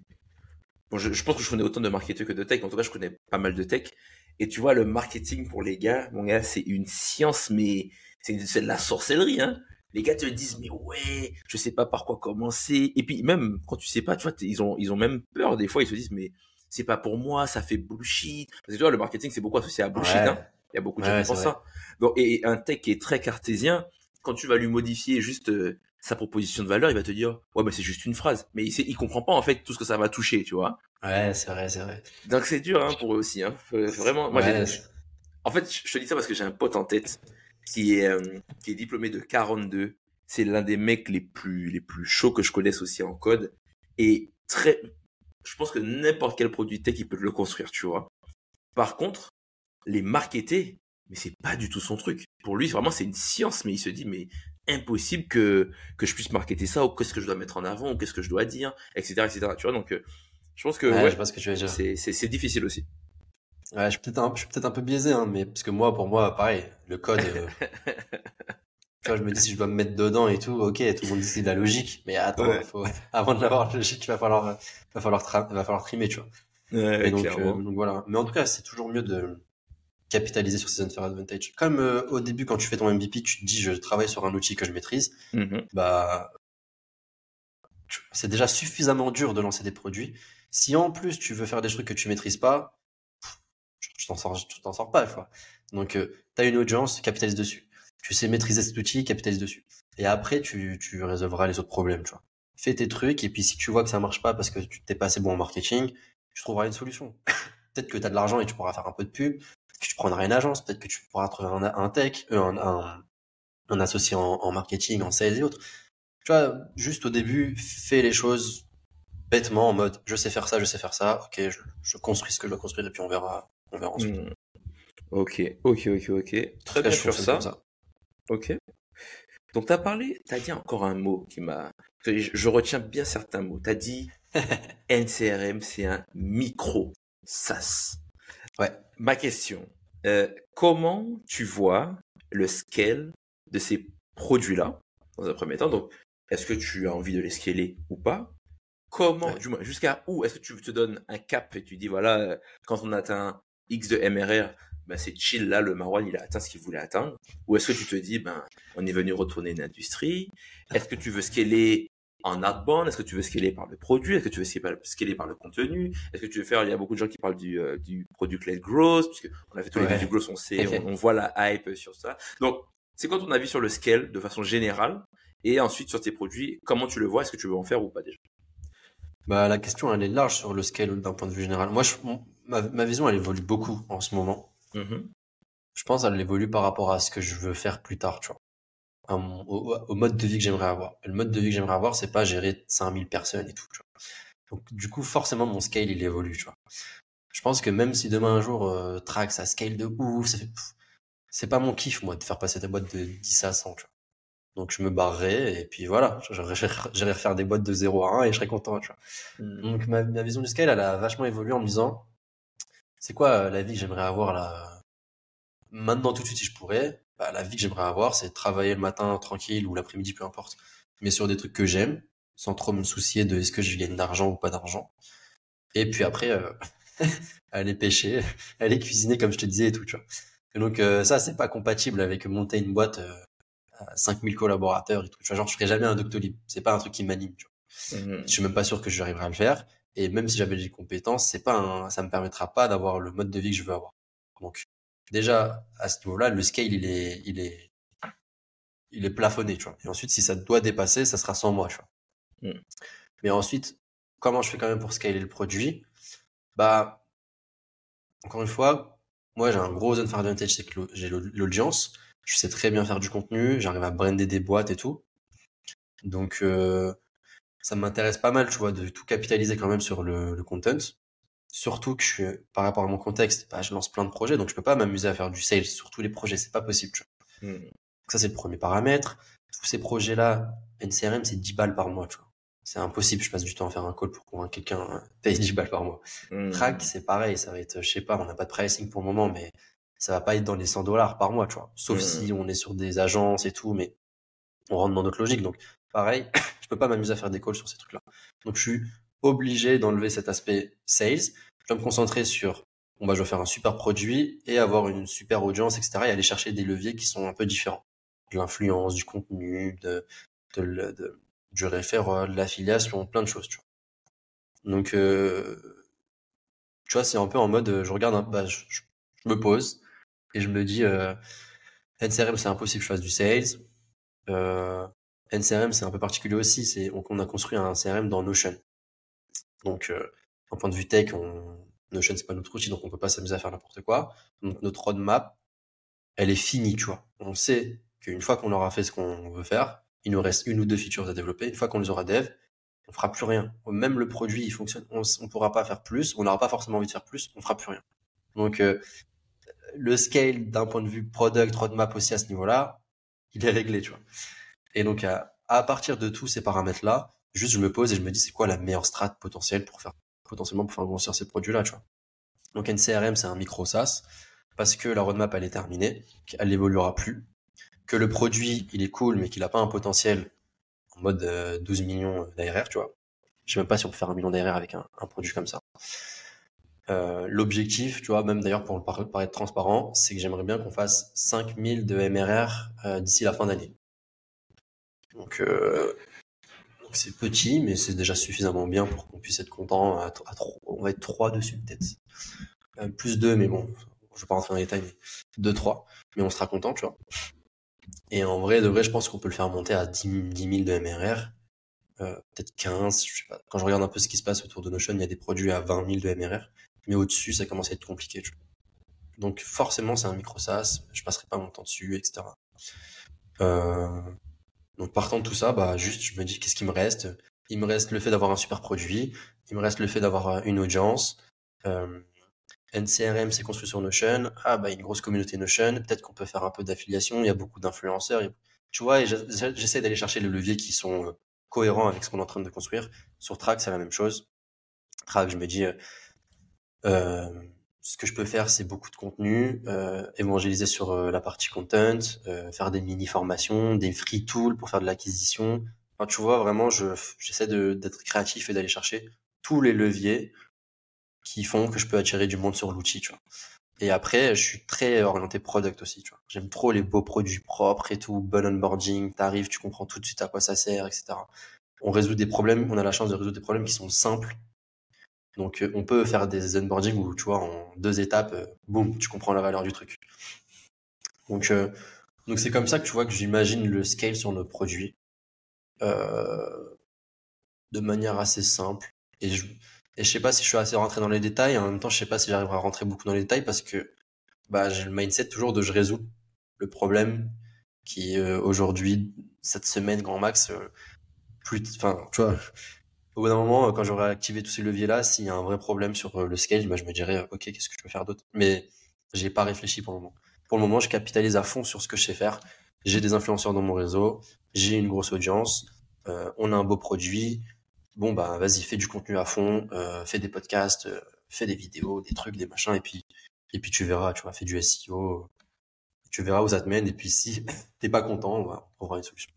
bon, je, pense que je connais autant de marketeurs que de tech. En tout cas, je connais pas mal de tech. Et tu vois, le marketing pour les gars, mon gars, c'est une science, mais c'est de la sorcellerie, hein les gars te disent mais ouais je sais pas par quoi commencer. Et puis même quand tu sais pas tu vois ils ont ils ont même peur. Des fois ils se disent mais c'est pas pour moi ça fait bullshit. Parce que tu vois le marketing c'est beaucoup associé à bullshit hein. il y a beaucoup de gens qui pensent ça. Donc et un tech qui est très cartésien quand tu vas lui modifier juste euh, sa proposition de valeur il va te dire ouais bah c'est juste une phrase. Mais il sait, il comprend pas en fait tout ce que ça va toucher tu vois. Ouais c'est vrai c'est vrai. Donc c'est dur hein, pour eux aussi hein. vraiment moi en fait je te dis ça parce que j'ai un pote en tête qui est, euh, qui est diplômé de 42. C'est l'un des mecs les plus, les plus chauds que je connaisse aussi en code. Et très, je pense que n'importe quel produit tech, il peut le construire, tu vois. Par contre, les marketer, mais c'est pas du tout son truc. Pour lui, vraiment, c'est une science, mais il se dit, mais impossible que, que je puisse marketer ça, ou qu'est-ce que je dois mettre en avant, ou qu'est-ce que je dois dire, etc., etc., tu vois. Donc, euh, je pense que, ouais, je c'est difficile aussi. Ouais, je suis peut-être un, peut un peu biaisé, hein, mais parce que moi, pour moi, pareil, le code. Euh, tu vois, je me dis si je dois me mettre dedans et tout, ok, tout le monde dit c'est de la logique, mais attends, faut, avant de l'avoir logique, il va falloir, va falloir, va falloir trimer, tu vois. Ouais, donc, euh, donc, voilà. Mais en tout cas, c'est toujours mieux de capitaliser sur ces unfair advantage. Comme euh, au début, quand tu fais ton MVP, tu te dis je travaille sur un outil que je maîtrise, Mhm. bah c'est déjà suffisamment dur de lancer des produits. Si en plus tu veux faire des trucs que tu maîtrises pas, tu t'en sors, tu t'en sors pas, quoi. Donc tu as une audience, capitalise dessus. Tu sais maîtriser cet outil, capitalise dessus. Et après tu, tu résolveras les autres problèmes, tu vois. Fais tes trucs et puis si tu vois que ça marche pas parce que tu t'es pas assez bon en marketing, tu trouveras une solution. peut-être que tu as de l'argent et tu pourras faire un peu de pub, que tu prendras une agence, peut-être que tu pourras trouver un, tech, euh, un, un, associé en, marketing, en sales et autres. Tu vois, juste au début, fais les choses bêtement en mode je sais faire ça, je sais faire ça, ok, je construis ce que je dois construire et puis on verra, on verra ensuite. Mhm. Ok, ok, ok, ok. Très bien sur ça. Ok. Donc, tu as parlé, tu as dit encore un mot qui m'a. Je, je retiens bien certains mots. Tu as dit NCRM, c'est un micro SaaS. Ouais. Ma question, euh, comment tu vois le scale de ces produits-là, dans un premier temps? Donc, est-ce que tu as envie de les scaler ou pas? Comment, Ouais. du moins, jusqu'à où est-ce que tu te donnes un cap et tu dis, voilà, euh, quand on atteint X de MRR, ben c'est chill, là, le Marwan, il a atteint ce qu'il voulait atteindre. Ou est-ce que tu te dis, ben, on est venu retourner une industrie? Est-ce que tu veux scaler en outbound? Est-ce que tu veux scaler par le produit? Est-ce que tu veux scaler par le contenu? Est-ce que tu veux faire Il y a beaucoup de gens qui parlent du, euh, du product-led growth, puisque on a fait tous les Ouais. vidéos du growth, on sait, on, on voit la hype sur ça. Donc, c'est quoi ton avis sur le scale de façon générale? Et ensuite, sur tes produits, comment tu le vois? Est-ce que tu veux en faire ou pas déjà? Bah, la question, elle est large sur le scale d'un point de vue général. Moi, je, ma, ma vision, elle évolue beaucoup en ce moment. Mhm. Je pense qu'elle évolue par rapport à ce que je veux faire plus tard, tu vois. À mon- au, au mode de vie que j'aimerais avoir. Et le mode de vie que j'aimerais avoir, c'est pas gérer 5000 personnes et tout, tu vois. Donc, du coup, forcément, mon scale, il évolue, tu vois. Je pense que même si demain un jour, euh, Track, ça scale de ouf, ça fait, c'est pas mon kiff, moi, de faire passer des boîtes de 10 à 100, tu vois. Donc, je me barrerai, et puis voilà, j'irai refaire des boîtes de 0 à 1 et je serai content, tu vois. Mhm. Donc ma, ma vision du scale, elle a vachement évolué en me disant, c'est quoi euh, la vie que j'aimerais avoir là? Maintenant tout de suite si je pourrais, bah, la vie que j'aimerais avoir, c'est travailler le matin tranquille ou l'après-midi, peu importe, mais sur des trucs que j'aime, sans trop me soucier de est-ce que je gagne d'argent ou pas d'argent. Et puis après, euh, aller pêcher, aller cuisiner comme je te disais et tout, tu vois. Et donc euh, ça, c'est pas compatible avec monter une boîte euh, à 5000 collaborateurs et tout. Tu vois, genre je ferais jamais un Doctolib. C'est pas un truc qui m'anime, tu vois. Mhm. Je suis même pas sûr que j'arriverai à le faire. Et même si j'avais les compétences, c'est pas un, ça me permettra pas d'avoir le mode de vie que je veux avoir. Donc, déjà, à ce niveau-là, le scale, il est, il est, il est plafonné, tu vois. Et ensuite, si ça doit dépasser, ça sera sans moi, tu vois. Mm. Mais ensuite, comment je fais quand même pour scaler le produit? Bah, encore une fois, moi, j'ai un gros unfair advantage, c'est que j'ai l'au- l'audience. Je sais très bien faire du contenu, j'arrive à brander des boîtes et tout. Donc, euh, ça m'intéresse pas mal, tu vois, de tout capitaliser quand même sur le, le content. Surtout que je suis, par rapport à mon contexte, bah, je lance plein de projets, donc je peux pas m'amuser à faire du sales sur tous les projets, c'est pas possible, tu vois. Mhm. Donc ça, c'est le premier paramètre. Tous ces projets-là, NCRM, c'est 10 balles par mois, tu vois. C'est impossible, je passe du temps à faire un call pour convaincre quelqu'un, euh, paye 10 balles par mois. Track, c'est pareil, ça va être, je sais pas, on n'a pas de pricing pour le moment, mais ça va pas être dans les 100 dollars par mois, tu vois. Sauf Mhm. si on est sur des agences et tout, mais on rentre dans notre logique. Donc, pareil, je peux pas m'amuser à faire des calls sur ces trucs-là. Donc, je suis obligé d'enlever cet aspect sales. Je dois me concentrer sur, bon, bah, je dois faire un super produit et avoir une super audience, etc. et aller chercher des leviers qui sont un peu différents. De l'influence, du contenu, de, de, de- du référent, de l'affiliation, plein de choses, tu vois. Donc, euh, tu vois, c'est un peu en mode, je regarde, bah, je me pose et je me dis, euh, NCRM, c'est impossible que je fasse du sales. Euh, NCRM, c'est un peu particulier aussi. C'est, on, a construit un CRM dans Notion. Donc, euh, d'un point de vue tech, on, Notion, c'est pas notre outil, donc on peut pas s'amuser à faire n'importe quoi. Donc, notre roadmap, elle est finie, tu vois. On sait qu'une fois qu'on aura fait ce qu'on veut faire, il nous reste une ou deux features à développer. Une fois qu'on les aura dev, on fera plus rien. Même le produit, il fonctionne, on, on pourra pas faire plus, on n'aura pas forcément envie de faire plus, on fera plus rien. Donc, euh, le scale d'un point de vue product, roadmap aussi à ce niveau-là, il est réglé, tu vois. Et donc, à, partir de tous ces paramètres-là, juste je me pose et je me dis c'est quoi la meilleure strat potentielle pour faire, potentiellement pour faire grossir ces produits-là, tu vois. Donc, NCRM, c'est un micro SaaS parce que la roadmap, elle est terminée, qu'elle n'évoluera plus, que le produit, il est cool, mais qu'il n'a pas un potentiel en mode euh, 12 millions d'ARR, tu vois. Je sais même pas si on peut faire un million d'ARR avec un, produit comme ça. Euh, l'objectif, tu vois, même d'ailleurs pour paraître transparent, c'est que j'aimerais bien qu'on fasse 5000 de MRR euh, d'ici la fin d'année. Donc, euh, c'est petit, mais c'est déjà suffisamment bien pour qu'on puisse être content. À, on va être 3 dessus peut-être. plus 2, mais bon, je vais pas rentrer dans les détails, mais 2-3. Mais on sera content, tu vois. Et en vrai, de vrai, je pense qu'on peut le faire monter à 10, 000 de MRR. peut-être 15, je sais pas. Quand je regarde un peu ce qui se passe autour de Notion, il y a des produits à 20 000 de MRR mais au-dessus, ça commence à être compliqué. Donc forcément, c'est un micro SaaS, je passerai pas mon temps dessus, etc. Euh, donc partant de tout ça, bah juste, je me dis qu'est-ce qui me reste? Il me reste le fait d'avoir un super produit, il me reste le fait d'avoir euh, une audience. Euh, NCRM, c'est construit sur Notion. Ah bah une grosse communauté Notion. Peut-être qu'on peut faire un peu d'affiliation. Il y a beaucoup d'influenceurs. Tu vois, j'essaie d'aller chercher les leviers qui sont euh, cohérents avec ce qu'on est en train de construire. Sur Track, c'est la même chose. Track, je me dis, euh, ce que je peux faire, c'est beaucoup de contenu, euh, évangéliser sur euh, la partie content, faire des mini formations, des free tools pour faire de l'acquisition. Enfin, tu vois, vraiment, je j'essaie d'être créatif et d'aller chercher tous les leviers qui font que je peux attirer du monde sur l'outil, tu vois. Et après, je suis très orienté product aussi, tu vois. J'aime trop les beaux produits propres et tout, bon onboarding, t'arrives, tu comprends tout de suite à quoi ça sert, etc. On résout des problèmes, on a la chance de résoudre des problèmes qui sont simples donc, euh, on peut faire des onboarding où, tu vois, en deux étapes, euh, boum, tu comprends la valeur du truc. Donc, euh, donc c'est comme ça que tu vois que j'imagine le scale sur nos produits de manière assez simple. Et je, et sais pas si je suis assez rentré dans les détails. En même temps, je sais pas si j'arriverai à rentrer beaucoup dans les détails parce que bah, j'ai le mindset toujours de je résous le problème qui aujourd'hui, cette semaine, grand max, plus, enfin, tu vois, au bout d'un moment, quand j'aurai activé tous ces leviers-là, s'il y a un vrai problème sur euh, le scale, bah, je me dirais, ok, qu'est-ce que je peux faire d'autre? Mais j'ai pas réfléchi pour le moment. Pour le moment, je capitalise à fond sur ce que je sais faire. J'ai des influenceurs dans mon réseau, j'ai une grosse audience, euh, on a un beau produit. Bon, bah vas-y, fais du contenu à fond, euh, fais des podcasts, euh, fais des vidéos, des trucs, des machins, et puis, et puis tu verras, tu vois, fais du SEO, tu verras où ça te mène, et puis si t'es pas content, on va trouver une solution.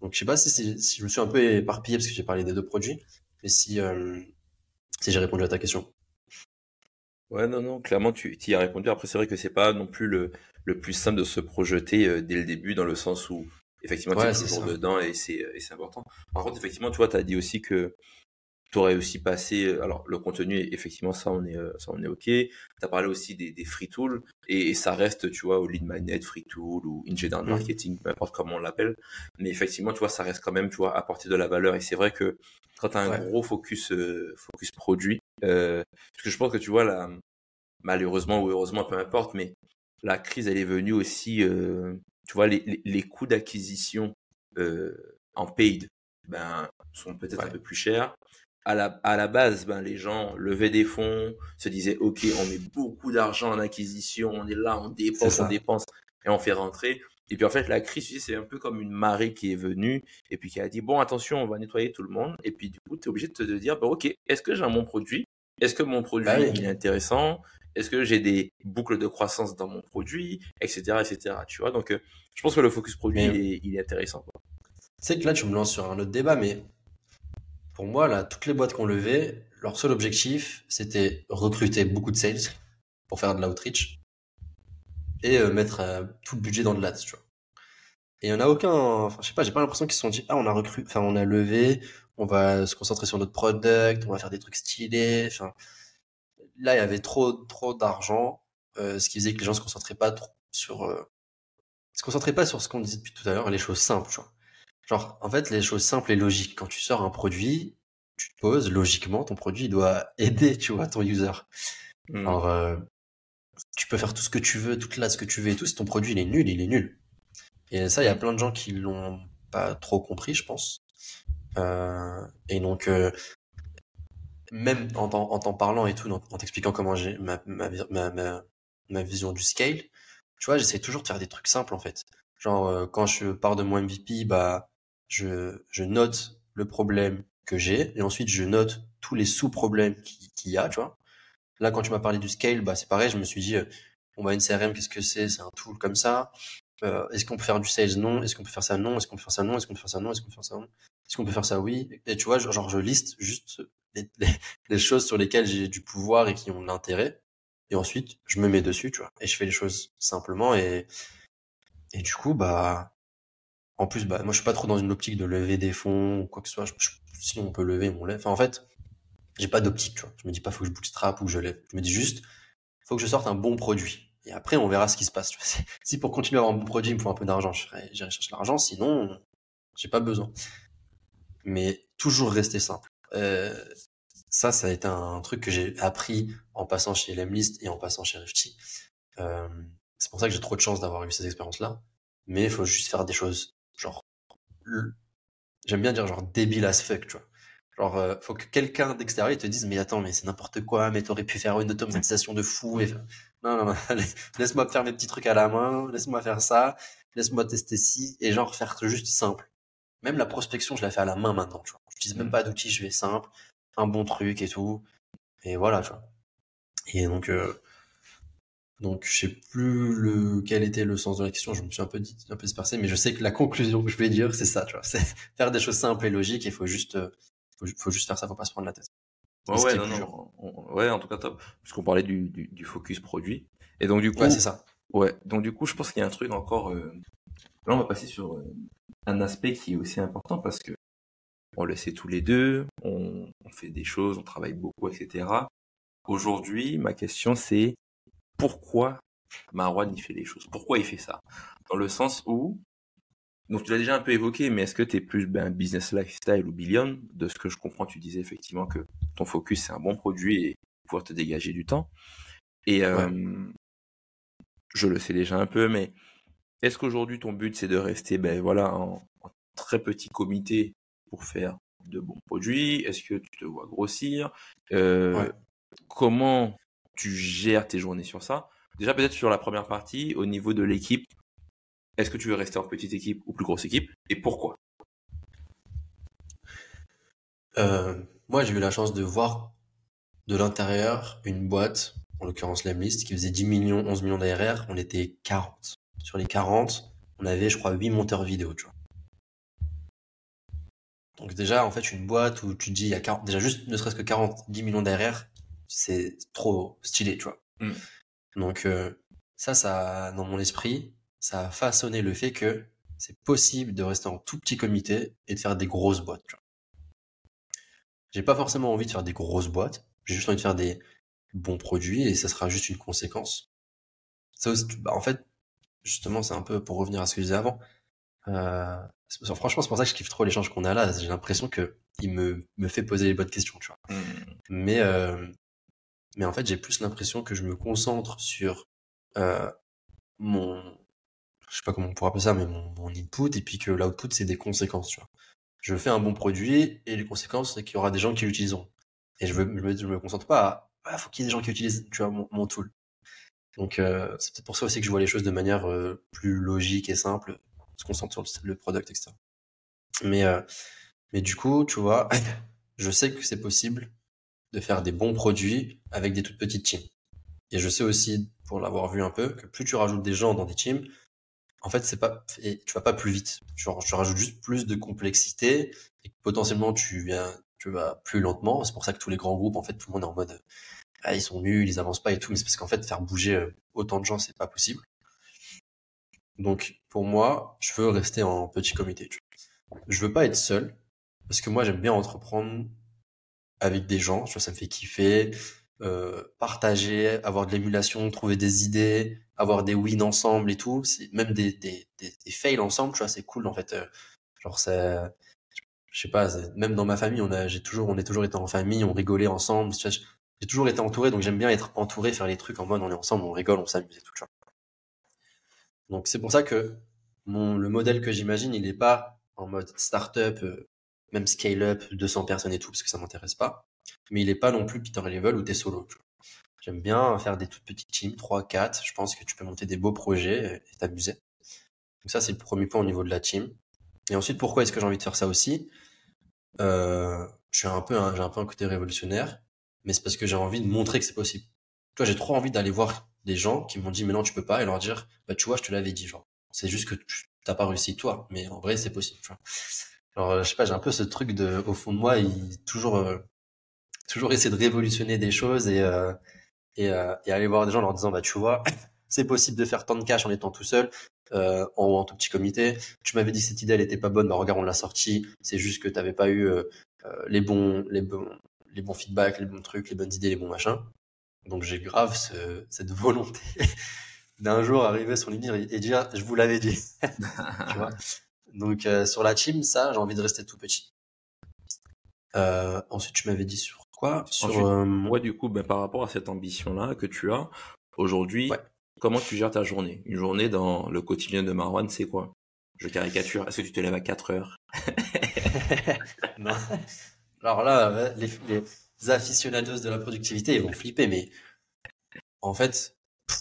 Donc je sais pas si, si, je me suis un peu éparpillé parce que j'ai parlé des deux produits, mais si, euh, si j'ai répondu à ta question. Ouais, non, non, clairement, tu y as répondu. Après, c'est vrai que c'est pas non plus le, le plus simple de se projeter euh, dès le début, dans le sens où, effectivement, tu es toujours dedans et c'est important. Par contre, effectivement, tu vois, tu as dit aussi que tu aurais aussi passé, euh, alors le contenu, effectivement, ça on est, euh, ça on est ok. Tu as parlé aussi des, des free tools et, ça reste, tu vois, au lead magnet, free tool ou engineer mmh. marketing, peu importe comment on l'appelle. Mais effectivement, tu vois, ça reste quand même, tu vois, apporter de la valeur. Et c'est vrai que quand tu as un gros focus, euh, focus produit, euh, parce que je pense que tu vois, là, malheureusement ou heureusement, peu importe, mais la crise, elle est venue aussi, euh, tu vois, les, les, coûts d'acquisition en paid ben, sont peut-être un peu plus chers à la, à la base, ben, les gens levaient des fonds, se disaient, OK, on met beaucoup d'argent en acquisition, on est là, on dépense, on dépense, et on fait rentrer. Et puis en fait, la crise, c'est un peu comme une marée qui est venue et puis qui a dit, bon, attention, on va nettoyer tout le monde. Et puis du coup, tu es obligé de te dire, bon, OK, est-ce que j'ai un bon produit? Est-ce que mon produit, il est intéressant? Est-ce que j'ai des boucles de croissance dans mon produit? Etc. etc. Tu vois, donc euh, je pense que le focus produit, il, est, il, est, intéressant. C'est que là, tu me lances sur un autre débat, mais pour moi, là, toutes les boîtes qu'on levait, leur seul objectif, c'était recruter beaucoup de sales pour faire de l'outreach et euh, mettre euh, tout le budget dans de l'ads. Et il y en a aucun, je sais pas, j'ai pas l'impression qu'ils se sont dit, ah, on a recruté, enfin, on a levé, on va se concentrer sur notre product, on va faire des trucs stylés, enfin. Là, il y avait trop, trop d'argent, euh, ce qui faisait que les gens se concentraient pas trop sur, se concentraient pas sur ce qu'on disait depuis tout à l'heure, les choses simples. Genre, en fait, les choses simples et logiques. Quand tu sors un produit, tu te poses, logiquement, ton produit doit aider, tu vois, ton user. Hmm. Alors, euh, tu peux faire tout ce que tu veux, toute là, ce que tu veux et tout. Si ton produit, il est nul, il est nul. Et ça, il y a plein de gens qui l'ont pas trop compris, je pense. Euh, et donc, euh, même en t'en parlant et tout, en, t'expliquant comment j'ai ma, ma, ma, ma, vision du scale, tu vois, j'essaie toujours de faire des trucs simples, en fait. Genre, quand je pars de mon MVP, bah, je, je note le problème que j'ai et ensuite je note tous les sous-problèmes qu'il y a, tu vois. Là, quand tu m'as parlé du scale, bah, c'est pareil, je me suis dit, on va une CRM, qu'est-ce que c'est? C'est un tool comme ça. Euh, est-ce qu'on peut faire du sales? Non. Est-ce qu'on peut faire ça? Non. Est-ce qu'on peut faire ça? Non. Est-ce qu'on peut faire ça? Non. Est-ce qu'on peut faire ça? Non Est-ce qu'on peut faire ça? Oui. Et tu vois, genre, je liste juste les, choses sur lesquelles j'ai du pouvoir et qui ont de l'intérêt. Et ensuite, je me mets dessus, tu vois. Et je fais les choses simplement. Et, et du coup, bah, en plus, bah, moi, je suis pas trop dans une optique de lever des fonds ou quoi que ce soit. si on peut lever, on lève. Enfin, en fait, j'ai pas d'optique, tu vois. Je me dis pas, faut que je bootstrap ou que je lève. Je me dis juste, faut que je sorte un bon produit. Et après, on verra ce qui se passe. Tu vois. Si pour continuer à avoir un bon produit, il me faut un peu d'argent, j'irai chercher l'argent. Sinon, j'ai pas besoin. Mais toujours rester simple. Euh, ça, ça a été un truc que j'ai appris en passant chez Lemlist et en passant chez Rifty. Euh, c'est pour ça que j'ai trop de chance d'avoir eu ces expériences-là. Mais il faut juste faire des choses, genre, j'aime bien dire genre débile as fuck, tu vois. Genre, euh, faut que quelqu'un d'extérieur te dise, mais attends, mais c'est n'importe quoi, mais t'aurais pu faire une automatisation de fou. Et... Non, non, non, laisse-moi faire mes petits trucs à la main, laisse-moi faire ça, laisse-moi tester ci, et genre faire juste simple. Même la prospection, je la fais à la main maintenant, tu vois. Je même mmh. pas d'outils, je vais simple, un bon truc et tout. Et voilà, tu vois. Et donc, euh, donc je sais plus le quel était le sens de la question. Je me suis un peu dit, un peu dispersé, mais je sais que la conclusion que je voulais dire, c'est ça, tu vois. C'est faire des choses simples et logiques. Il faut juste, euh, faut, juste faire ça, faut pas se prendre la tête. Ouais, ouais, non, non. ouais, en tout cas top. Puisqu'on parlait du, du, focus produit. Et donc du coup, ouais, c'est ça. Ouais, donc du coup, je pense qu'il y a un truc encore. Euh, là, on va passer sur euh, un aspect qui est aussi important parce que on le sait tous les deux, on, fait des choses, on travaille beaucoup, etc. Aujourd'hui, ma question c'est pourquoi Marwan il fait les choses. Pourquoi il fait ça? Dans le sens où, donc tu l'as déjà un peu évoqué, mais est-ce que tu es plus ben, business lifestyle ou billion? De ce que je comprends, tu disais effectivement que ton focus c'est un bon produit et pouvoir te dégager du temps. Et euh, je le sais déjà un peu, mais est-ce qu'aujourd'hui ton but c'est de rester ben voilà en, très petit comité pour faire de bons produits? Est-ce que tu te vois grossir? Euh, Comment tu gères tes journées sur ça Déjà peut-être sur la première partie, au niveau de l'équipe, est-ce que tu veux rester en petite équipe ou plus grosse équipe et pourquoi? Euh, Moi j'ai eu la chance de voir de l'intérieur une boîte, en l'occurrence Lemlist, qui faisait 10 millions, 11 millions d'ARR, on était 40. Sur les 40, on avait je crois 8 monteurs vidéo. Donc déjà, en fait, une boîte où tu dis, il y a 40, déjà juste ne serait-ce que 40, 10 millions d'ARR, c'est trop stylé, tu vois. Mm. Donc euh, ça, ça, dans mon esprit, ça a façonné le fait que c'est possible de rester en tout petit comité et de faire des grosses boîtes. J'ai pas forcément envie de faire des grosses boîtes, j'ai juste envie de faire des bons produits et ça sera juste une conséquence. Ça bah, en fait, justement, c'est un peu pour revenir à ce que je disais avant. Euh, franchement, c'est pour ça que je kiffe trop l'échange qu'on a là. J'ai l'impression que il me, me fait poser les bonnes questions, tu vois. Mmh. Mais, euh, mais en fait, j'ai plus l'impression que je me concentre sur euh, mon, je sais pas comment on pourrait appeler ça, mais mon, input, et puis que l'output, c'est des conséquences, tu vois. Je fais un bon produit, et les conséquences, c'est qu'il y aura des gens qui l'utiliseront. Et je, veux, me, concentre pas à, ah, faut qu'il y ait des gens qui utilisent, tu vois, mon, mon tool. Donc, euh, c'est peut-être pour ça aussi que je vois les choses de manière euh, plus logique et simple se concentre sur le product, etc. Mais, mais du coup, tu vois, je sais que c'est possible de faire des bons produits avec des toutes petites teams. Et je sais aussi, pour l'avoir vu un peu, que plus tu rajoutes des gens dans des teams, en fait, c'est pas, et tu vas pas plus vite. Tu, rajoutes juste plus de complexité et potentiellement tu viens, tu vas plus lentement. C'est pour ça que tous les grands groupes, en fait, tout le monde est en mode, ah, ils sont nuls, ils avancent pas et tout. Mais c'est parce qu'en fait, faire bouger euh, autant de gens, c'est pas possible. Donc, pour moi, je veux rester en petit comité. Je veux pas être seul, parce que moi, j'aime bien entreprendre avec des gens. Tu vois, ça me fait kiffer, euh, partager, avoir de l'émulation, trouver des idées, avoir des wins ensemble et tout. C'est même des, des, des, des, fails ensemble, tu vois, c'est cool en fait. Euh, genre, c'est, je sais pas, même dans ma famille, on a, j'ai toujours, on est toujours été en famille, on rigolait ensemble. J'ai toujours été entouré, donc j'aime bien être entouré, faire les trucs en mode on est ensemble, on rigole, on s'amuse et tout. Tu vois. Donc c'est pour ça que mon, le modèle que j'imagine, il n'est pas en mode startup, euh, même scale-up, 200 personnes et tout, parce que ça m'intéresse pas. Mais il n'est pas non plus Peter Level ou t'es solo. J'aime bien faire des toutes petites teams, 3, 4. Je pense que tu peux monter des beaux projets et t'amuser. Donc ça, c'est le premier point au niveau de la team. Et ensuite, pourquoi est-ce que j'ai envie de faire ça aussi? Euh, Je suis un peu, j'ai un peu un côté révolutionnaire, mais c'est parce que j'ai envie de montrer que c'est possible. Toi, j'ai trop envie d'aller voir des gens qui m'ont dit mais non tu peux pas et leur dire bah tu vois je te l'avais dit genre c'est juste que tu t'as pas réussi toi mais en vrai c'est possible tu vois alors je sais pas j'ai un peu ce truc de au fond de moi il toujours euh, toujours essayer de révolutionner des choses et, euh, et, euh, et, aller voir des gens en leur disant, bah, tu vois, c'est possible de faire tant de cash en étant tout seul, euh, en, en tout petit comité. Tu m'avais dit que cette idée, elle était pas bonne, bah, regarde, on l'a sortie. C'est juste que tu n'avais pas eu euh, euh, les bons, les bons, les bons feedbacks, les bons trucs, les bonnes idées, les bons machins. Donc, j'ai grave ce, cette volonté d'un jour arriver sur LinkedIn et dire, je vous l'avais dit. tu vois. Donc, euh, sur la team, ça, j'ai envie de rester tout petit. Euh, ensuite, tu m'avais dit sur quoi? Sur Ensuite, euh, Ouais, du coup, ben, par rapport à cette ambition-là que tu as, aujourd'hui, Ouais. comment tu gères ta journée? Une journée dans le quotidien de Marwan, c'est quoi? Je caricature. Est-ce que tu te lèves à 4 heures? Non. Alors là, ouais, les, les aficionados de la productivité, ils vont flipper, mais en fait,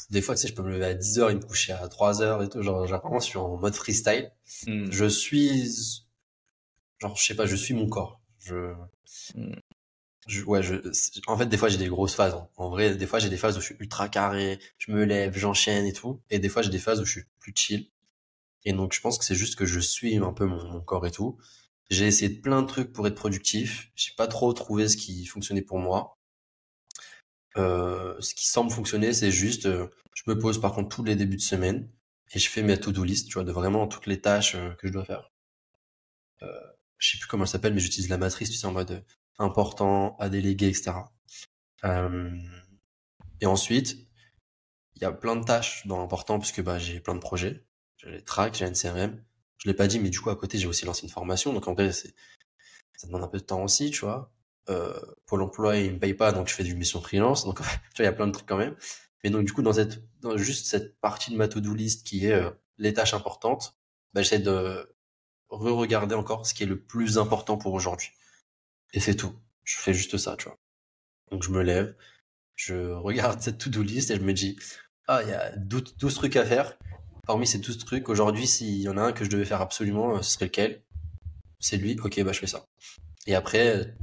des fois, tu sais, je peux me lever à 10 heures et me coucher à 3 heures et tout. Genre, genre, vraiment, je suis en mode freestyle. Hmm. Je suis, genre, je sais pas, je suis mon corps. Je, Hmm. je ouais, je, en fait, des fois, j'ai des grosses phases. hein. En vrai, des fois, j'ai des phases où je suis ultra carré, je me lève, j'enchaîne et tout. Et des fois, j'ai des phases où je suis plus chill. Et donc, je pense que c'est juste que je suis un peu mon, mon corps et tout. J'ai essayé plein de trucs pour être productif. J'ai pas trop trouvé ce qui fonctionnait pour moi. Euh, ce qui semble fonctionner, c'est juste, euh, je me pose par contre tous les débuts de semaine et je fais mes to-do list, tu vois, de vraiment toutes les tâches euh, que je dois faire. Je sais plus comment elle s'appelle, mais j'utilise la matrice, tu sais, en mode important, à déléguer, etc. Et ensuite, il y a plein de tâches dans l'important puisque bah, j'ai plein de projets. J'ai les tracks, j'ai un CRM. Je l'ai pas dit, mais du coup, à côté, j'ai aussi lancé une formation. Donc, en vrai, ça demande un peu de temps aussi, tu vois. Euh, Pôle emploi, il me paye pas, donc je fais du mission freelance. Donc, il y a plein de trucs quand même. Mais donc, du coup, dans cette, juste cette partie de ma to-do list qui est euh, les tâches importantes, bah, j'essaie de re-regarder encore ce qui est le plus important pour aujourd'hui. Et c'est tout. Je fais juste ça, tu vois. Donc, je me lève, je regarde cette to-do list et je me dis, ah, il y a 12, 12 trucs à faire. Parmi ces 12 trucs, aujourd'hui, s'il y en a un que je devais faire absolument, euh, ce serait lequel? C'est lui, ok, bah je fais ça. Et après,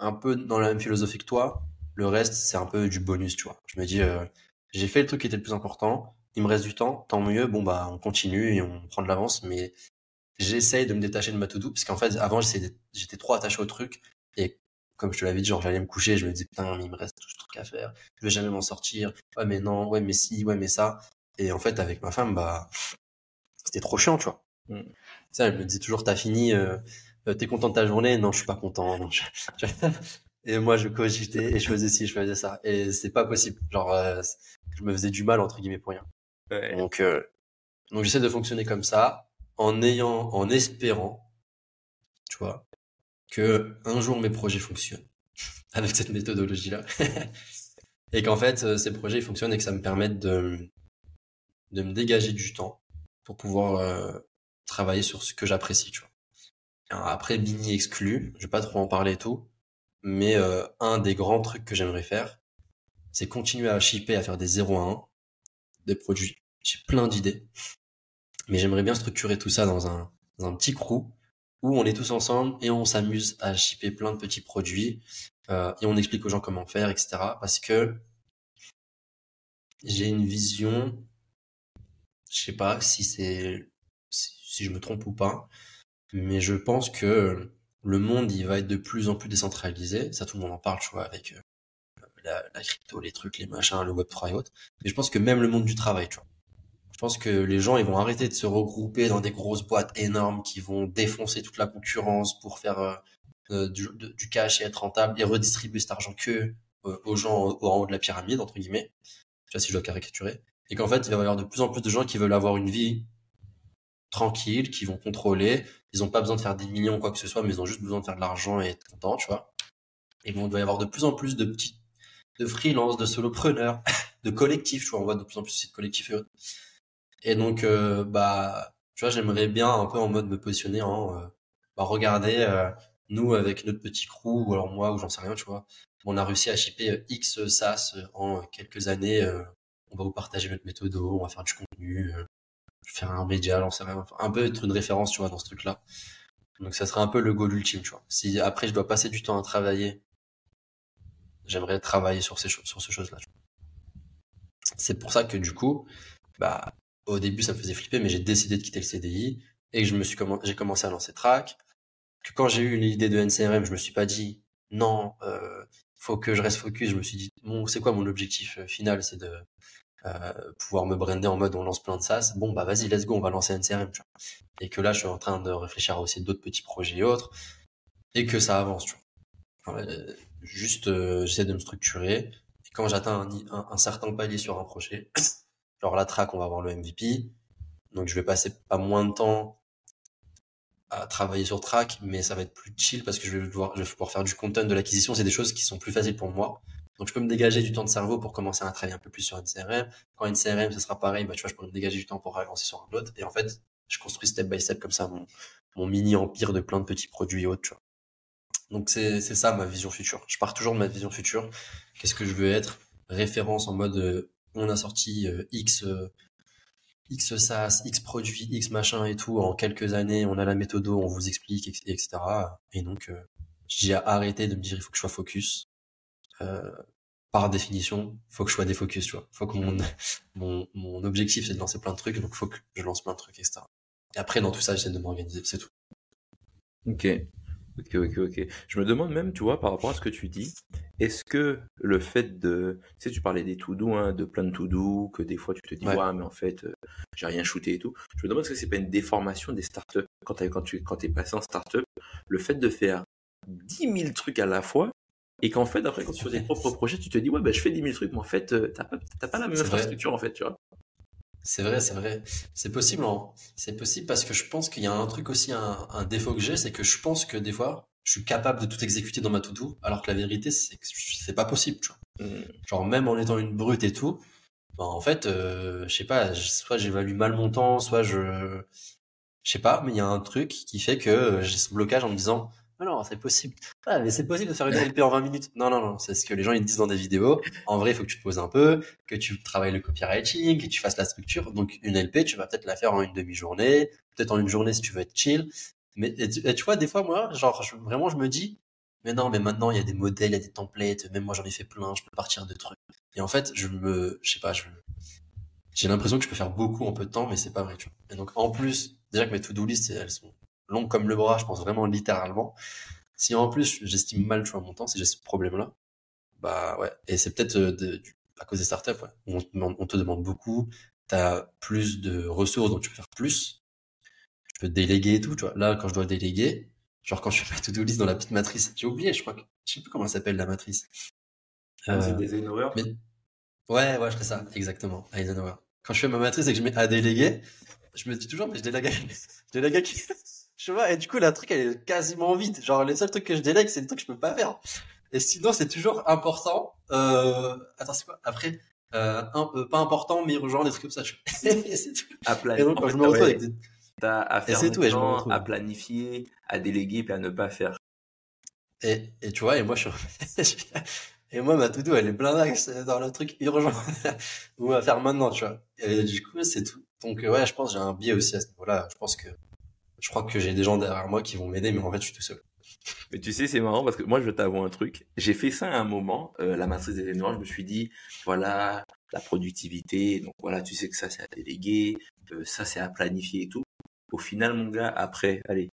un peu dans la même philosophie que toi, le reste, c'est un peu du bonus, tu vois. Je me dis, euh, j'ai fait le truc qui était le plus important, il me reste du temps, tant mieux, bon bah on continue et on prend de l'avance, mais j'essaye de me détacher de ma to-do, parce qu'en fait, avant, j'étais trop attaché au truc, et comme je te l'avais dit, genre j'allais me coucher, je me disais, putain, mais il me reste tout ce truc à faire, je vais jamais m'en sortir, ouais mais non, ouais mais si, ouais mais ça, et en fait, avec ma femme, bah, c'était trop chiant, tu vois. Mm. Ça, elle me dit toujours, t'as fini, euh, t'es content de ta journée? Non, je suis pas content. Non, je- je- Et moi, je cogitais et je faisais ci, je faisais ça. Et c'est pas possible. Genre, euh, je me faisais du mal, entre guillemets, pour rien. Ouais. Donc, euh, donc j'essaie de fonctionner comme ça, en ayant, en espérant, tu vois, que un jour mes projets fonctionnent avec cette méthodologie-là. et qu'en fait, euh, ces projets fonctionnent et que ça me permette de, de me dégager du temps pour pouvoir euh, travailler sur ce que j'apprécie, tu vois. Après, Bini exclu, je vais pas trop en parler tout, mais euh, un des grands trucs que j'aimerais faire, c'est continuer à shipper, à faire des 0 à 1 des produits. J'ai plein d'idées, mais j'aimerais bien structurer tout ça dans un, dans un petit crew où on est tous ensemble et on s'amuse à shipper plein de petits produits euh, et on explique aux gens comment faire, etc. Parce que j'ai une vision, je sais pas si c'est si je me trompe ou pas, mais je pense que le monde il va être de plus en plus décentralisé. Ça, tout le monde en parle, tu vois, avec euh, la, crypto, les trucs, les machins, le Web3 et autres. Mais je pense que même le monde du travail, tu vois. Je pense que les gens, ils vont arrêter de se regrouper dans des grosses boîtes énormes qui vont défoncer toute la concurrence pour faire euh, euh, du, cash et être rentable et redistribuer cet argent que aux gens au- en haut de la pyramide, entre guillemets. Tu vois, si je dois caricaturer. Et qu'en fait, il va y avoir de plus en plus de gens qui veulent avoir une vie tranquille, qui vont contrôler. Ils ont pas besoin de faire des millions ou quoi que ce soit, mais ils ont juste besoin de faire de l'argent et être contents, tu vois. Et bon, il va y avoir de plus en plus de petits, de freelance, de solopreneurs, de collectifs, tu vois. On voit de plus en plus de collectifs et autres. Et donc, euh, bah, tu vois, j'aimerais bien un peu en mode me positionner en, euh, bah, regardez, euh, nous avec notre petit crew, ou alors moi, ou j'en sais rien, tu vois, on a réussi à shipper euh, X SaaS en quelques années. on va vous partager notre méthode, on va faire du contenu, faire un média, j'en sais rien, un peu être une référence, tu vois, dans ce truc-là. Donc, ça serait un peu le goal ultime, tu vois. Si après je dois passer du temps à travailler, j'aimerais travailler sur ces sur ces choses-là. C'est pour ça que du coup, bah, au début, ça me faisait flipper, mais j'ai décidé de quitter le CDI et que je me suis j'ai commencé à lancer Track. Que quand j'ai eu l'idée de NCRM, je me suis pas dit non, euh, faut que je reste focus. Je me suis dit, bon, c'est quoi mon objectif euh, final? C'est de pouvoir me brander en mode on lance plein de SaaS. Bon, bah vas-y, let's go, on va lancer un CRM. Tu vois. Et que là, je suis en train de réfléchir à aussi d'autres petits projets et autres. Et que ça avance. Tu vois. Euh, juste, euh, j'essaie de me structurer. Et quand j'atteins un, certain palier sur un projet, genre la track, on va avoir le MVP. Donc je vais passer pas moins de temps à travailler sur track, mais ça va être plus chill parce que je vais devoir, je vais pouvoir faire du content, de l'acquisition. C'est des choses qui sont plus faciles pour moi. Donc, je peux me dégager du temps de cerveau pour commencer à travailler un peu plus sur une CRM. Quand une CRM, ce sera pareil, bah, tu vois, je pourrais me dégager du temps pour avancer sur un autre. Et en fait, je construis step by step comme ça mon, mon mini empire de plein de petits produits et autres, tu vois. Donc, c'est, ça ma vision future. Je pars toujours de ma vision future. Qu'est-ce que je veux être? Référence en mode, euh, on a sorti euh, X, euh, X SaaS, X produits, X machin et tout en quelques années, on a la méthode, on vous explique, etc. Et donc, euh, j'ai arrêté de me dire il faut que je sois focus. Euh, par définition, faut que je sois défocus, tu vois. Faut que mon, mon, mon objectif c'est de lancer plein de trucs, donc faut que je lance plein de trucs, etc. Et après, dans tout ça, j'essaie de m'organiser, c'est tout. Ok. Ok, ok, ok. Je me demande même, tu vois, par rapport à ce que tu dis, est-ce que le fait de, tu sais, tu parlais des tout doux, hein, de plein de tout doux, que des fois tu te dis, ouais, ouais mais en fait, euh, j'ai rien shooté et tout. Je me demande est-ce que c'est pas une déformation des startups? Quand, quand tu quand es passé en startup, le fait de faire 10 000 trucs à la fois, et qu'en fait, après, quand tu fais tes propres projets, tu te dis, ouais, ben, je fais 10 000 trucs, mais en fait, euh, t'as pas, pas la même infrastructure, en fait, tu vois. C'est vrai, c'est vrai. C'est possible, hein. C'est possible parce que je pense qu'il y a un truc aussi, un, un défaut que j'ai, c'est que je pense que des fois, je suis capable de tout exécuter dans ma to-do, alors que la vérité, c'est que c'est pas possible, tu vois. Mmh. Genre, même en étant une brute et tout, ben, en fait, euh, je sais pas, soit j'évalue mal mon temps, soit je, je sais pas, mais il y a un truc qui fait que j'ai ce blocage en me disant, non, c'est possible. Ah, mais c'est possible de faire une LP en 20 minutes. Non, non, non, c'est ce que les gens ils disent dans des vidéos. En vrai, il faut que tu te poses un peu, que tu travailles le copywriting, que tu fasses la structure. Donc, une LP, tu vas peut-être la faire en une demi-journée, peut-être en une journée si tu veux être chill. Mais et tu, vois, des fois, moi, genre, vraiment, je me dis, mais non, mais maintenant, il y a des modèles, il y a des templates, même moi, j'en ai fait plein, je peux partir de trucs. Et en fait, je me, je sais pas, je, j'ai l'impression que je peux faire beaucoup en peu de temps, mais c'est pas vrai, tu vois. Et donc, en plus, déjà que mes to-do list, elles sont longues comme le bras, je pense vraiment littéralement. Si en plus, j'estime mal, tu vois, mon temps, si j'ai ce problème-là, bah ouais. Et c'est peut-être euh, à cause des startups, ouais. On, on te demande beaucoup, t'as plus de ressources, donc tu peux faire plus. Tu peux déléguer et tout, tu vois. Là, quand je dois déléguer, genre quand je fais ma to-do list dans la petite matrice, j'ai oublié, je crois que, je sais plus comment elle s'appelle la matrice. Ah, c'est des mais... Ouais, ouais, je fais ça, exactement, Eisenhower. Quand je fais ma matrice et que je mets à déléguer, je me dis toujours, mais je délègue à, je délègue à qui? Je vois, et du coup, la truc, elle est quasiment vide. Genre, les seuls trucs que je délègue, c'est des trucs que je peux pas faire. Et sinon, c'est toujours important. Euh... Attends, c'est quoi? Après, euh, un, euh, pas important, mais urgent, des trucs comme ça. Je... c'est tout. À planifier. Et donc, quand je me retrouve avec des... T'as à faire et tout, et je me à planifier, à déléguer, puis à ne pas faire. Et, et tu vois, et moi, je suis... Et moi, ma to-do, elle est plein d'axes dans le truc urgent. Ou à faire maintenant, tu vois. Et du coup, c'est tout. Donc, ouais, je pense j'ai un biais aussi à ce niveau-là. Je pense que je crois que j'ai des gens derrière moi qui vont m'aider, mais en fait, je suis tout seul. Mais tu sais, c'est marrant parce que moi, je vais t'avouer un truc. J'ai fait ça à un moment, euh, la matrice des événements. Je me suis dit, voilà, la productivité. Donc voilà, tu sais que ça, c'est à déléguer. Euh, ça, c'est à planifier et tout. Au final, mon gars, après, allez,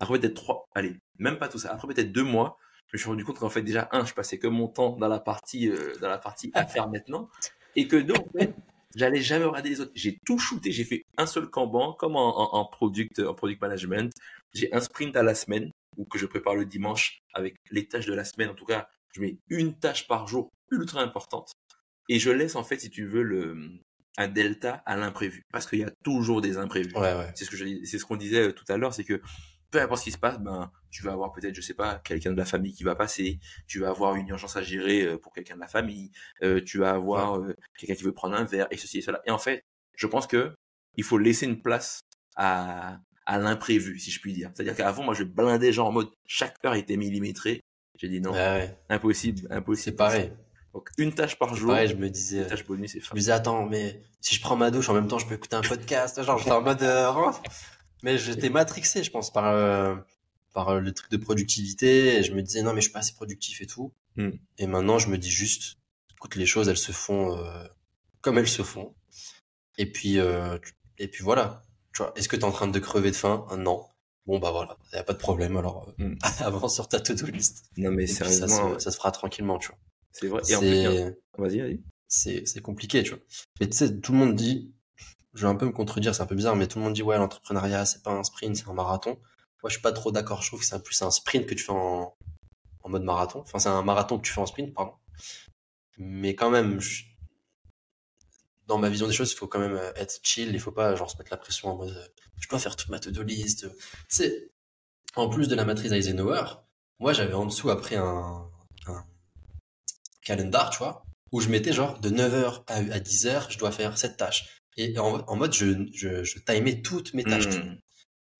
après peut-être trois, allez, même pas tout ça. Après peut-être deux mois, je me suis rendu compte qu'en fait, déjà, un, je passais que mon temps dans la partie, euh, dans la partie à faire maintenant. Et que deux, en fait, J'allais jamais regarder les autres. J'ai tout shooté. J'ai fait un seul Kanban, comme en, en, product, en product management. J'ai un sprint à la semaine, ou que je prépare le dimanche avec les tâches de la semaine. En tout cas, je mets une tâche par jour ultra importante. Et je laisse, en fait, si tu veux, le, un delta à l'imprévu. Parce qu'il y a toujours des imprévus. Ouais, ouais. C'est ce que je, c'est ce qu'on disait euh, tout à l'heure, c'est que peu importe ce qui se passe, ben, tu vas avoir peut-être, je sais pas, quelqu'un de la famille qui va passer, tu vas avoir une urgence à gérer euh, pour quelqu'un de la famille, euh, tu vas avoir euh, quelqu'un qui veut prendre un verre, et ceci et cela. Et en fait, je pense que il faut laisser une place à, à l'imprévu, si je puis dire. C'est-à-dire qu'avant, moi, je blindais genre en mode, chaque heure était millimétrée. J'ai dit non, impossible, impossible. C'est pareil. Donc, une tâche par jour. Pareil, je me disais. Une tâche bonus, c'est Je me disais, attends, mais si je prends ma douche en même temps, je peux écouter un podcast. Genre, j'étais en mode, mais j'étais matrixé, je pense, par, euh, par euh, le truc de productivité. Et je me disais, non, mais je suis pas assez productif et tout. Mm. Et maintenant, je me dis juste, écoute, les choses, elles se font euh, comme elles se font. Et puis, et puis voilà. Tu vois, est-ce que tu es en train de crever de faim? Non. bon bah voilà, y a pas de problème. Alors euh, Mm. avance sur ta to-do list. Non, mais Et ça, sérieusement, ouais, ça se fera tranquillement, tu vois. c'est vrai. Et en plus, vas-y, vas-y. c'est c'est compliqué, tu vois. Mais tu sais, tout le monde dit, je vais un peu me contredire, c'est un peu bizarre, mais tout le monde dit ouais, l'entrepreneuriat c'est pas un sprint, c'est un marathon. Moi, je suis pas trop d'accord. Je trouve que c'est plus un sprint que tu fais en, mode marathon. Enfin, c'est un marathon que tu fais en sprint, pardon. Mais quand même, dans ma vision des choses, il faut quand même euh, être chill. Il faut pas genre se mettre la pression en mode euh, je dois faire toute ma to-do list. Tu sais, en plus de la matrice Eisenhower, moi j'avais en dessous après un, un calendar, tu vois, où je mettais genre de 9h à, à 10h, je dois faire cette tâche. Et en, en mode, je, je, je timais toutes mes tâches. tu vois. Mm.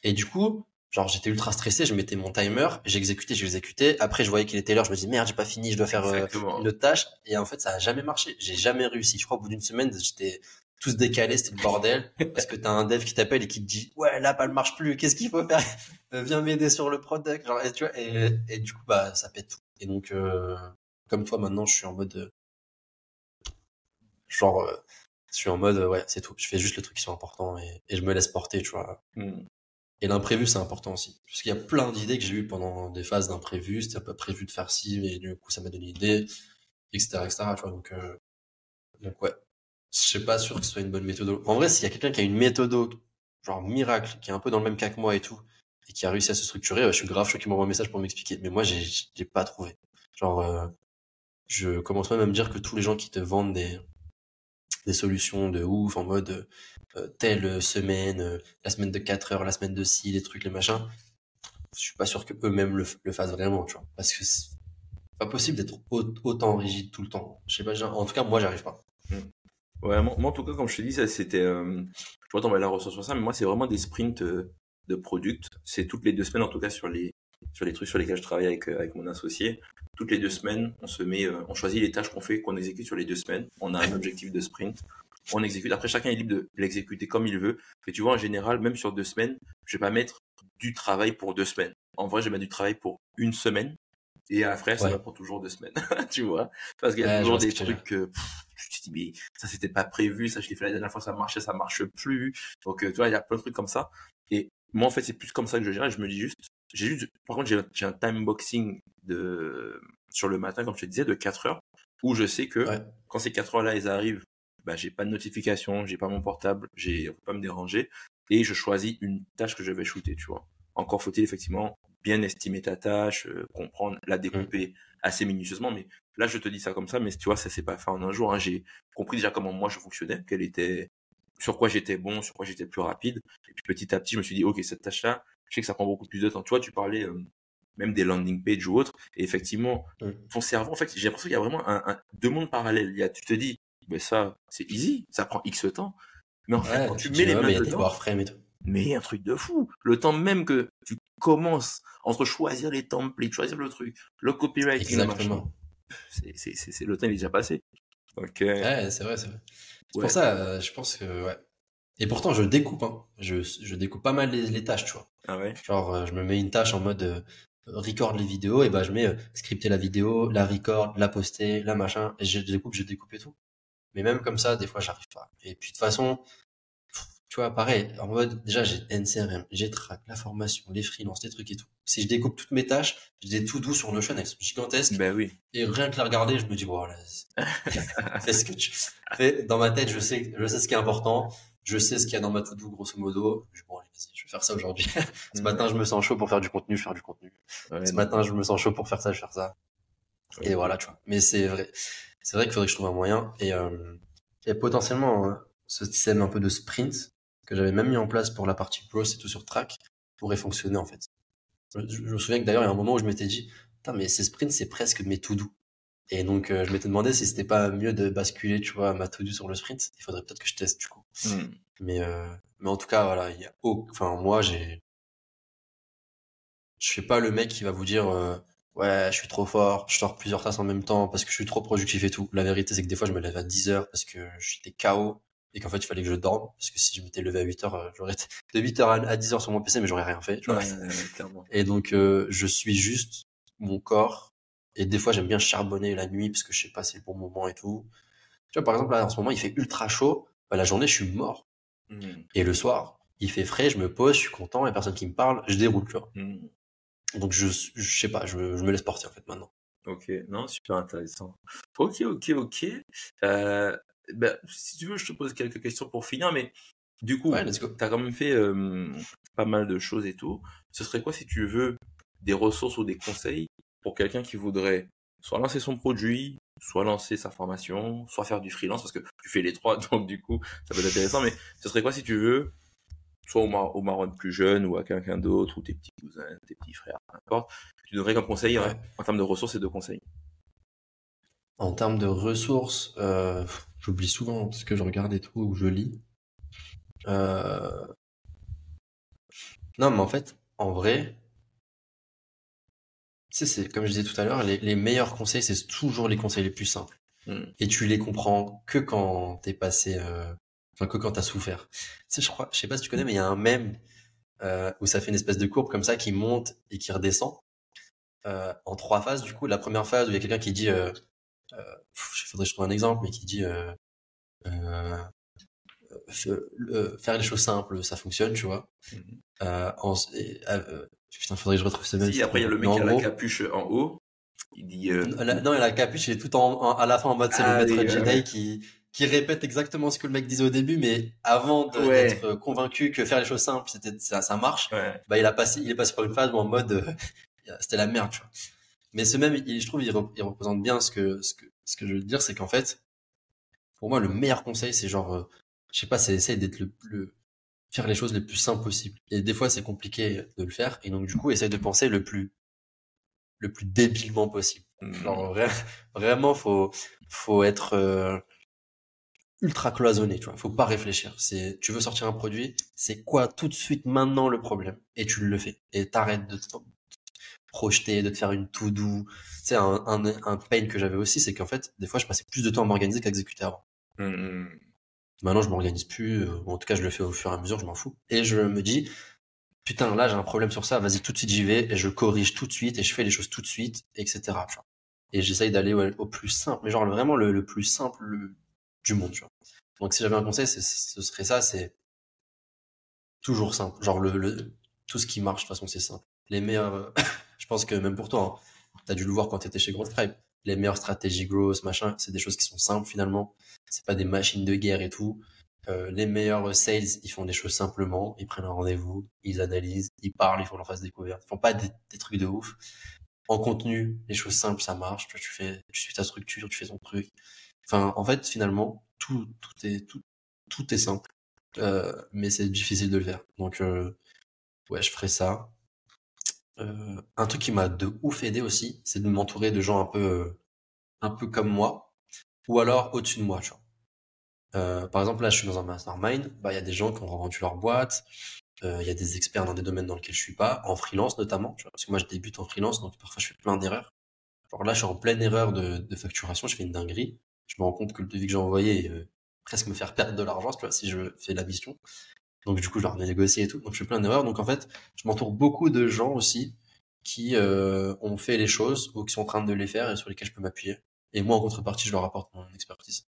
Et du coup, genre j'étais ultra stressé, je mettais mon timer, j'exécutais, j'exécutais. Après, je voyais qu'il était l'heure, je me dis merde, j'ai pas fini, je dois faire euh, une autre tâche. Et en fait, ça a jamais marché. J'ai jamais réussi. Je crois au bout d'une semaine, j'étais tous décalés, c'était le bordel. parce que t'as un dev qui t'appelle et qui te dit ouais, là, elle marche plus, qu'est-ce qu'il faut faire? Euh, Viens m'aider sur le product. Genre, et, tu vois, et, et du coup, bah, ça pète tout. Et donc, euh, comme toi, maintenant, je suis en mode. euh, genre, euh, je suis en mode, euh, ouais, c'est tout. Je fais juste les trucs qui sont importants et, et je me laisse porter, tu vois. Mm. Et l'imprévu, c'est important aussi. Parce qu'il y a plein d'idées que j'ai eues pendant des phases d'imprévu. C'était pas prévu de faire ci, mais du coup, ça m'a donné une idée, etc., etc., tu vois. Donc, euh, donc ouais. Je suis pas sûr que ce soit une bonne méthode. En vrai, s'il y a quelqu'un qui a une méthode, genre miracle, qui est un peu dans le même cas que moi et tout, et qui a réussi à se structurer, je suis grave chaud qu'il m'envoie un message pour m'expliquer. Mais moi, j'ai, j'ai pas trouvé. Genre, euh, je commence même à me dire que tous les gens qui te vendent des, des solutions de ouf en mode euh, telle semaine, euh, la semaine de 4 heures, la semaine de 6, les trucs, les machins, je suis pas sûr que eux-mêmes le, le fassent vraiment, tu vois. Parce que c'est pas possible d'être au- autant rigide tout le temps. Je sais pas, en tout cas, moi, j'arrive pas. Ouais, moi, en tout cas, comme je te dis, ça c'était. Euh, je vois t'envoyer la ressource sur ça, mais moi, c'est vraiment des sprints euh, de product. C'est toutes les deux semaines, en tout cas, sur les, sur les trucs sur lesquels je travaille avec, euh, avec mon associé. Toutes les deux semaines, on se met, euh, on choisit les tâches qu'on fait, qu'on exécute sur les deux semaines. On a un objectif de sprint. On exécute. Après, chacun est libre de l'exécuter comme il veut. Et tu vois, en général, même sur deux semaines, je vais pas mettre du travail pour deux semaines. En vrai, je vais mettre du travail pour une semaine. Et après, ça Ouais. va pour toujours deux semaines. tu vois? Parce qu'il y a Ouais, je toujours des trucs que, pff, tu te dis, mais ça c'était pas prévu, ça je l'ai fait la dernière fois, ça marchait, ça marche plus. Donc, euh, tu vois, il y a plein de trucs comme ça. Et moi, en fait, c'est plus comme ça que je gère. Je me dis juste, j'ai juste, par contre, j'ai un time boxing de, sur le matin, comme je te disais, de 4 heures, où je sais que Ouais. quand ces 4 heures-là, elles arrivent, bah, j'ai pas de notification, j'ai pas mon portable, j'ai, on peut pas me déranger, et je choisis une tâche que je vais shooter, tu vois. Encore faut-il effectivement bien estimer ta tâche, euh, comprendre, la découper assez minutieusement, mais là, je te dis ça comme ça, mais tu vois, ça s'est pas fait en un jour, hein. J'ai compris déjà comment moi je fonctionnais, quelle était, sur quoi j'étais bon, sur quoi j'étais plus rapide, et puis petit à petit, je me suis dit, ok, cette tâche-là, je sais que ça prend beaucoup plus de temps. Tu vois, tu parlais euh, même des landing pages ou autres, et effectivement, ton cerveau, en fait, j'ai l'impression qu'il y a vraiment un, un- deux mondes parallèles. Il y a, tu te dis, mais ça, c'est easy, ça prend X temps, mais en fait, quand tu mets les mains mais il y a des dedans, et tout. mais un truc de fou. Le temps même que tu commences entre choisir les templates, choisir le truc, le machin, Exactement. c'est, le temps il est déjà passé. Donc, euh, Ouais, c'est vrai, c'est vrai. C'est Ouais. pour ça, euh, je pense que, ouais. Et pourtant, je découpe, hein. Je, je découpe pas mal les, les tâches, tu vois. ah ouais. Genre, euh, je me mets une tâche en mode euh, record les vidéos, et ben je mets euh, scripter la vidéo, la record, la poster, la machin, et je découpe, je découpe et tout. Mais même comme ça, des fois, j'arrive pas. Et puis, de toute façon, tu vois, pareil, en mode, déjà, j'ai NCRM, j'ai track, la formation, les freelances, les trucs et tout. Si je découpe toutes mes tâches, j'ai des tout doux sur Notion, elles sont gigantesques, Ben oui. et rien que la regarder, je me dis, voilà, fais ce que tu fais. Dans ma tête, je sais, je sais ce qui est important. Je sais ce qu'il y a dans ma to-do, grosso modo. Je, bon, allez, je vais faire ça aujourd'hui. ce matin, je me sens chaud pour faire du contenu, je vais faire du contenu. Ouais, Ce non. matin, je me sens chaud pour faire ça, je vais faire ça. Et voilà, tu vois. Mais c'est vrai. C'est vrai qu'il faudrait que je trouve un moyen. Et, euh, et potentiellement, euh, ce système un peu de sprint que j'avais même mis en place pour la partie growth et tout sur track pourrait fonctionner, en fait. Je, je me souviens que d'ailleurs, il y a un moment où je m'étais dit, mais ces sprints, c'est presque mes to-do. Et donc, euh, je m'étais demandé si c'était pas mieux de basculer, tu vois, ma to-do sur le sprint. Il faudrait peut-être que je teste, du coup. Hmm. Mais, euh, mais en tout cas, voilà, il y a, enfin, moi, j'ai, je suis pas le mec qui va vous dire, euh, ouais, je suis trop fort, je sors plusieurs tasses en même temps parce que je suis trop productif et tout. La vérité, c'est que des fois, je me lève à 10 heures parce que j'étais KO et qu'en fait, il fallait que je dorme parce que si je m'étais levé à 8 heures, euh, j'aurais été de 8 heures à, à 10 heures sur mon PC, mais j'aurais rien fait. Ouais, ouais. Et donc, euh, je suis juste mon corps. Et des fois, j'aime bien charbonner la nuit parce que je sais pas, c'est le bon moment et tout. Tu vois, par exemple, là, en ce moment, il fait ultra chaud. Bah, la journée, je suis mort. Hmm. Et le soir, il fait frais, je me pose, je suis content, il y a personne qui me parle, je déroule, tu vois. Hmm. Donc je, je sais pas, je, je me laisse porter en fait maintenant. Ok, non, super intéressant. Ok, ok, ok. Euh, ben, si tu veux, je te pose quelques questions pour finir, mais du coup, Ouais, tu as quand même fait euh, pas mal de choses et tout. Ce serait quoi si tu veux des ressources ou des conseils pour quelqu'un qui voudrait soit lancer son produit, soit lancer sa formation, soit faire du freelance, parce que tu fais les trois, donc du coup, ça peut être intéressant, mais ce serait quoi si tu veux, soit au, Mar au Maroc plus jeune, ou à quelqu'un d'autre, ou tes petits cousins, tes petits frères, peu importe, que tu donnerais comme conseil Ouais. en, en termes de ressources et de conseils? En termes de ressources, euh, j'oublie souvent ce que je regarde et tout, ou je lis. Euh, Non, mais en fait, en vrai, tu sais, c'est comme je disais tout à l'heure, les, les meilleurs conseils, c'est toujours les conseils les plus simples. Hmm. Et tu les comprends que quand t'es passé, euh, enfin que quand t'as souffert. Tu sais, je crois, je sais pas si tu connais, mais il y a un mème euh, où ça fait une espèce de courbe comme ça qui monte et qui redescend euh, en trois phases. Du coup, la première phase où il y a quelqu'un qui dit, euh, euh, pff, faudrait que je trouve un exemple, mais qui dit euh, euh, faire les choses simples, ça fonctionne, tu vois. Mhm. Euh, en, et, euh, putain, faudrait que je retrouve ce même. Si, après, il y a le mec qui a la capuche en haut, il dit... euh, la- non, il a la capuche, il est tout en, en- à la fin en mode c'est Ah, le maître oui, ouais, Jedi ouais. qui, qui répète exactement ce que le mec disait au début, mais avant Ouais. d'être convaincu que faire les choses simples, c'était, ça, ça marche, ouais. bah, il a passé, il est passé par une phase où en mode, euh, c'était la merde, tu vois. Mais ce même, il, je trouve, il, rep- il représente bien ce que, ce que, ce que je veux dire, c'est qu'en fait, pour moi, le meilleur conseil, c'est genre, euh, je sais pas, c'est essayer d'être le, le, faire les choses les plus simples possible. Et des fois, c'est compliqué de le faire, et donc, du coup, essaye de penser le plus, le plus débilement possible. Hmm. Genre, vra- vraiment, faut, faut être euh, ultra cloisonné, tu vois. Faut pas réfléchir. C'est, tu veux sortir un produit, c'est quoi tout de suite maintenant le problème? Et tu le fais. Et t'arrêtes de te projeter, de te faire une to do. Tu sais, un, un, un pain que j'avais aussi, c'est qu'en fait, des fois, je passais plus de temps à m'organiser qu'à exécuter avant. Hmm. Maintenant, je m'organise plus. euh, ou en tout cas, je le fais au fur et à mesure, je m'en fous. Et je me dis, putain, là, j'ai un problème sur ça, vas-y, tout de suite, j'y vais, et je corrige tout de suite, et je fais les choses tout de suite, etc. Et j'essaye d'aller au plus simple, mais genre vraiment le, le plus simple le- du monde, tu vois. Donc, si j'avais un conseil, ce serait ça, c'est toujours simple. Genre, le, le, tout ce qui marche, de toute façon, c'est simple. Les meilleurs, euh, je pense que même pour toi, hein, t'as dû le voir quand t'étais chez Growth les meilleures stratégies growth, machin, c'est des choses qui sont simples finalement. C'est pas des machines de guerre et tout. Euh, les meilleurs sales, ils font des choses simplement, ils prennent un rendez-vous, ils analysent, ils parlent, ils font leur phase découverte. Ils font pas des, trucs de ouf. En contenu, les choses simples, ça marche. Tu fais, tu suis ta structure, tu fais ton truc. Enfin, en fait, finalement, tout, tout est, tout, tout est simple. Euh, mais c'est difficile de le faire. Donc, euh, ouais, je ferai ça. Euh, un truc qui m'a de ouf aidé aussi, c'est de m'entourer de gens un peu, euh, un peu comme moi, ou alors au-dessus de moi, tu. Euh, par exemple, là, je suis dans un mastermind, bah, il y a des gens qui ont revendu leur boîte, il y a des experts dans des domaines dans lesquels je suis pas, en freelance notamment, tu vois, parce que moi, je débute en freelance, donc parfois, je fais plein d'erreurs. Alors là, je suis en pleine erreur de, facturation, je fais une dinguerie. Je me rends compte que le devis que j'ai envoyé presque me faire perdre de l'argent, si je fais la mission. Donc du coup, je leur négocier et tout. Donc je fais plein d'erreurs. Donc en fait, je m'entoure beaucoup de gens aussi qui euh, ont fait les choses ou qui sont en train de les faire et sur lesquels je peux m'appuyer. Et moi, en contrepartie, je leur apporte mon expertise.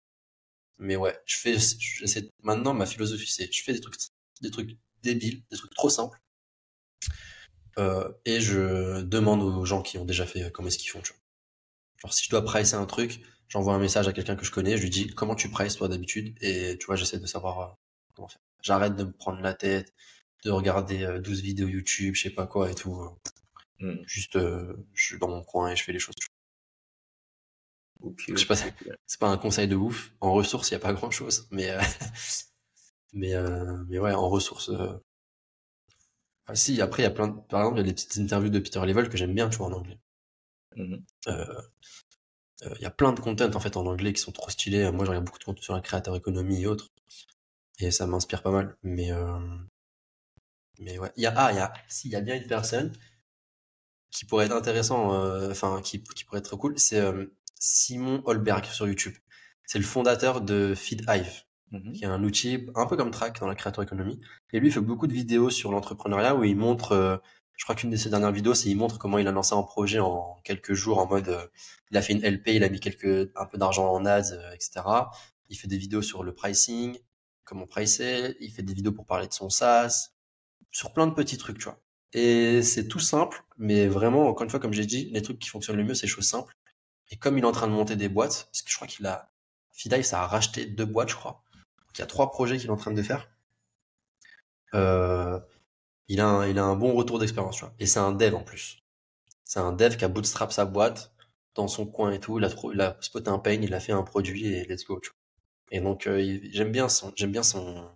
Mais ouais, je fais, j'essaie, maintenant, ma philosophie, c'est, je fais des trucs, des trucs débiles, des trucs trop simples. Euh, et je demande aux gens qui ont déjà fait euh, comment est-ce qu'ils font, tu vois. Genre, si je dois pricer un truc, j'envoie un message à quelqu'un que je connais, je lui dis comment tu prices toi d'habitude, et tu vois, j'essaie de savoir euh, comment faire. J'arrête de me prendre la tête, de regarder euh, 12 vidéos YouTube, je sais pas quoi et tout. Hmm. Juste, euh, je suis dans mon coin et je fais les choses. Ok, Je sais pas, ok, ok. C'est pas un conseil de ouf. En ressources, il y a pas grand chose, mais euh, mais euh, mais ouais, en ressources. euh, ah, si, après, il y a plein de... Par exemple, il y a des petites interviews de Peter Level que j'aime bien, tu vois, en anglais. Euh, euh, Il y a plein de content en fait en anglais qui sont trop stylés. Moi, je regarde beaucoup de contenu sur la créateur économie et autres, et ça m'inspire pas mal. Mais euh, mais ouais, il y a ah, il y a si, il y a bien une personne qui pourrait être intéressant, euh, enfin qui qui pourrait être cool, c'est euh, Simon Holberg sur YouTube. C'est le fondateur de FeedHive Mhm. qui est un outil un peu comme Track dans la créateur économie. Et lui, il fait beaucoup de vidéos sur l'entrepreneuriat où il montre, euh, je crois qu'une de ses dernières vidéos, c'est il montre comment il a lancé un projet en quelques jours en mode, euh, il a fait une LP, il a mis quelques, un peu d'argent en ads, euh, etc. Il fait des vidéos sur le pricing, comment pricer, il fait des vidéos pour parler de son SaaS, sur plein de petits trucs, tu vois. Et c'est tout simple, mais vraiment, encore une fois, comme j'ai dit, les trucs qui fonctionnent le mieux, c'est choses simples. Et comme il est en train de monter des boîtes, parce que je crois qu'il a, Fidive, ça a racheté deux boîtes, je crois. Donc, il y a trois projets qu'il est en train de faire. Euh, il, a un, il a un bon retour d'expérience, tu vois. Et c'est un dev en plus. C'est un dev qui a bootstrap sa boîte dans son coin et tout. Il a, il a spoté un pain, il a fait un produit et let's go, tu vois. Et donc, euh, j'aime bien son, j'aime bien son,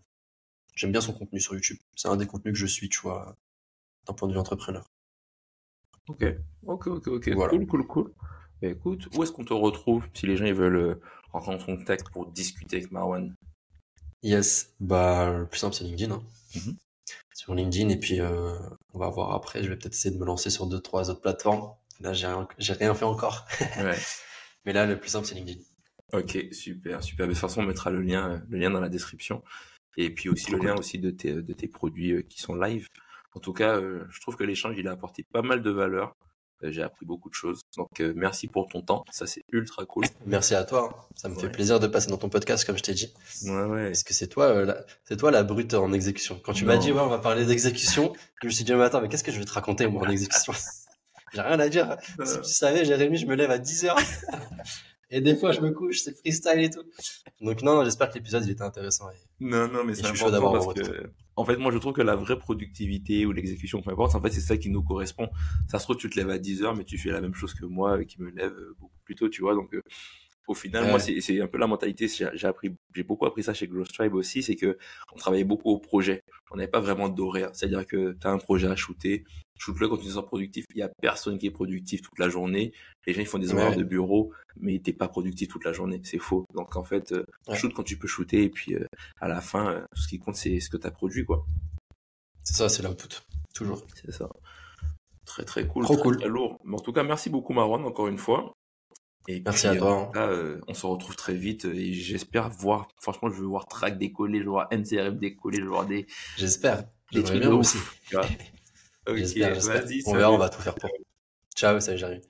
j'aime bien son contenu sur YouTube. C'est un des contenus que je suis, tu vois, d'un point de vue entrepreneur. Ok, ok, ok, ok. Cool, cool, cool. Bah, écoute, où est-ce qu'on te retrouve si les gens ils veulent euh, rentrer en contact pour discuter avec Marwan? Yes, bah le plus simple c'est LinkedIn. Hein. Mm-hmm. Sur LinkedIn et puis euh, on va voir après. Je vais peut-être essayer de me lancer sur deux trois autres plateformes. Là j'ai rien, j'ai rien fait encore. ouais. Mais là le plus simple c'est LinkedIn. Ok, super, super. De toute façon on mettra le lien, le lien dans la description et puis aussi le lien aussi de tes de tes produits euh, qui sont live. En tout cas, je trouve que l'échange il a apporté pas mal de valeur. Euh, j'ai appris beaucoup de choses. Donc euh, merci pour ton temps, ça c'est ultra cool. Merci à toi, ça me fait plaisir de passer dans ton podcast comme je t'ai dit. Ouais ouais. Parce que c'est toi, euh, la... c'est toi la brute en exécution. Quand tu m'as dit ouais on va parler d'exécution, je me suis dit mais attends mais qu'est-ce que je vais te raconter moi en exécution? J'ai rien à dire. Si tu savais Jérémy, je me lève à 10 heures. Et des fois, je me couche, c'est freestyle et tout. Donc non, j'espère que l'épisode il était intéressant. Non, non, mais c'est important parce que, en fait, moi, je trouve que la vraie productivité ou l'exécution, peu importe, en fait, c'est ça qui nous correspond. Ça se trouve, tu te lèves à 10 heures, mais tu fais la même chose que moi, qui me lève beaucoup plus tôt, tu vois. Donc, euh, au final, moi, c'est un peu la mentalité. J'ai appris, j'ai beaucoup appris ça chez Growth Tribe aussi, c'est que on travaillait beaucoup au projet. On n'avait pas vraiment d'horaire. C'est-à-dire que tu as un projet à shooter, shoot-le quand tu sens productif. Il y a personne qui est productif toute la journée. Les gens, ils font des horaires de bureau, mais t'es pas productif toute la journée. C'est faux. Donc, en fait, euh, shoot quand tu peux shooter, et puis euh, à la fin, euh, tout ce qui compte, c'est ce que tu as produit, quoi. C'est ça, c'est l'input. Toujours. C'est ça. Très, très cool. Trop cool. Très lourd. Mais en tout cas, merci beaucoup, Marwan, encore une fois. Et Merci à toi. Là, on se retrouve très vite et j'espère voir, franchement, je veux voir Track décoller, je veux voir NCRF décoller, je veux voir des. J'espère. Des trucs bien aussi. J'espère, On verra, on va tout faire pour. Ciao, salut, j'arrive.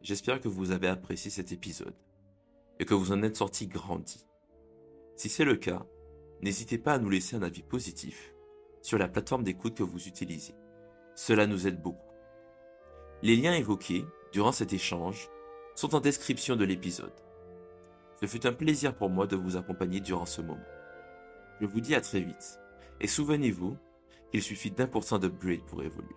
J'espère que vous avez apprécié cet épisode et que vous en êtes sorti grandi. Si c'est le cas, n'hésitez pas à nous laisser un avis positif sur la plateforme d'écoute que vous utilisez. Cela nous aide beaucoup. Les liens évoqués durant cet échange sont en description de l'épisode. Ce fut un plaisir pour moi de vous accompagner durant ce moment. Je vous dis à très vite, et souvenez-vous qu'il suffit d'un pour cent d'upgrade pour évoluer.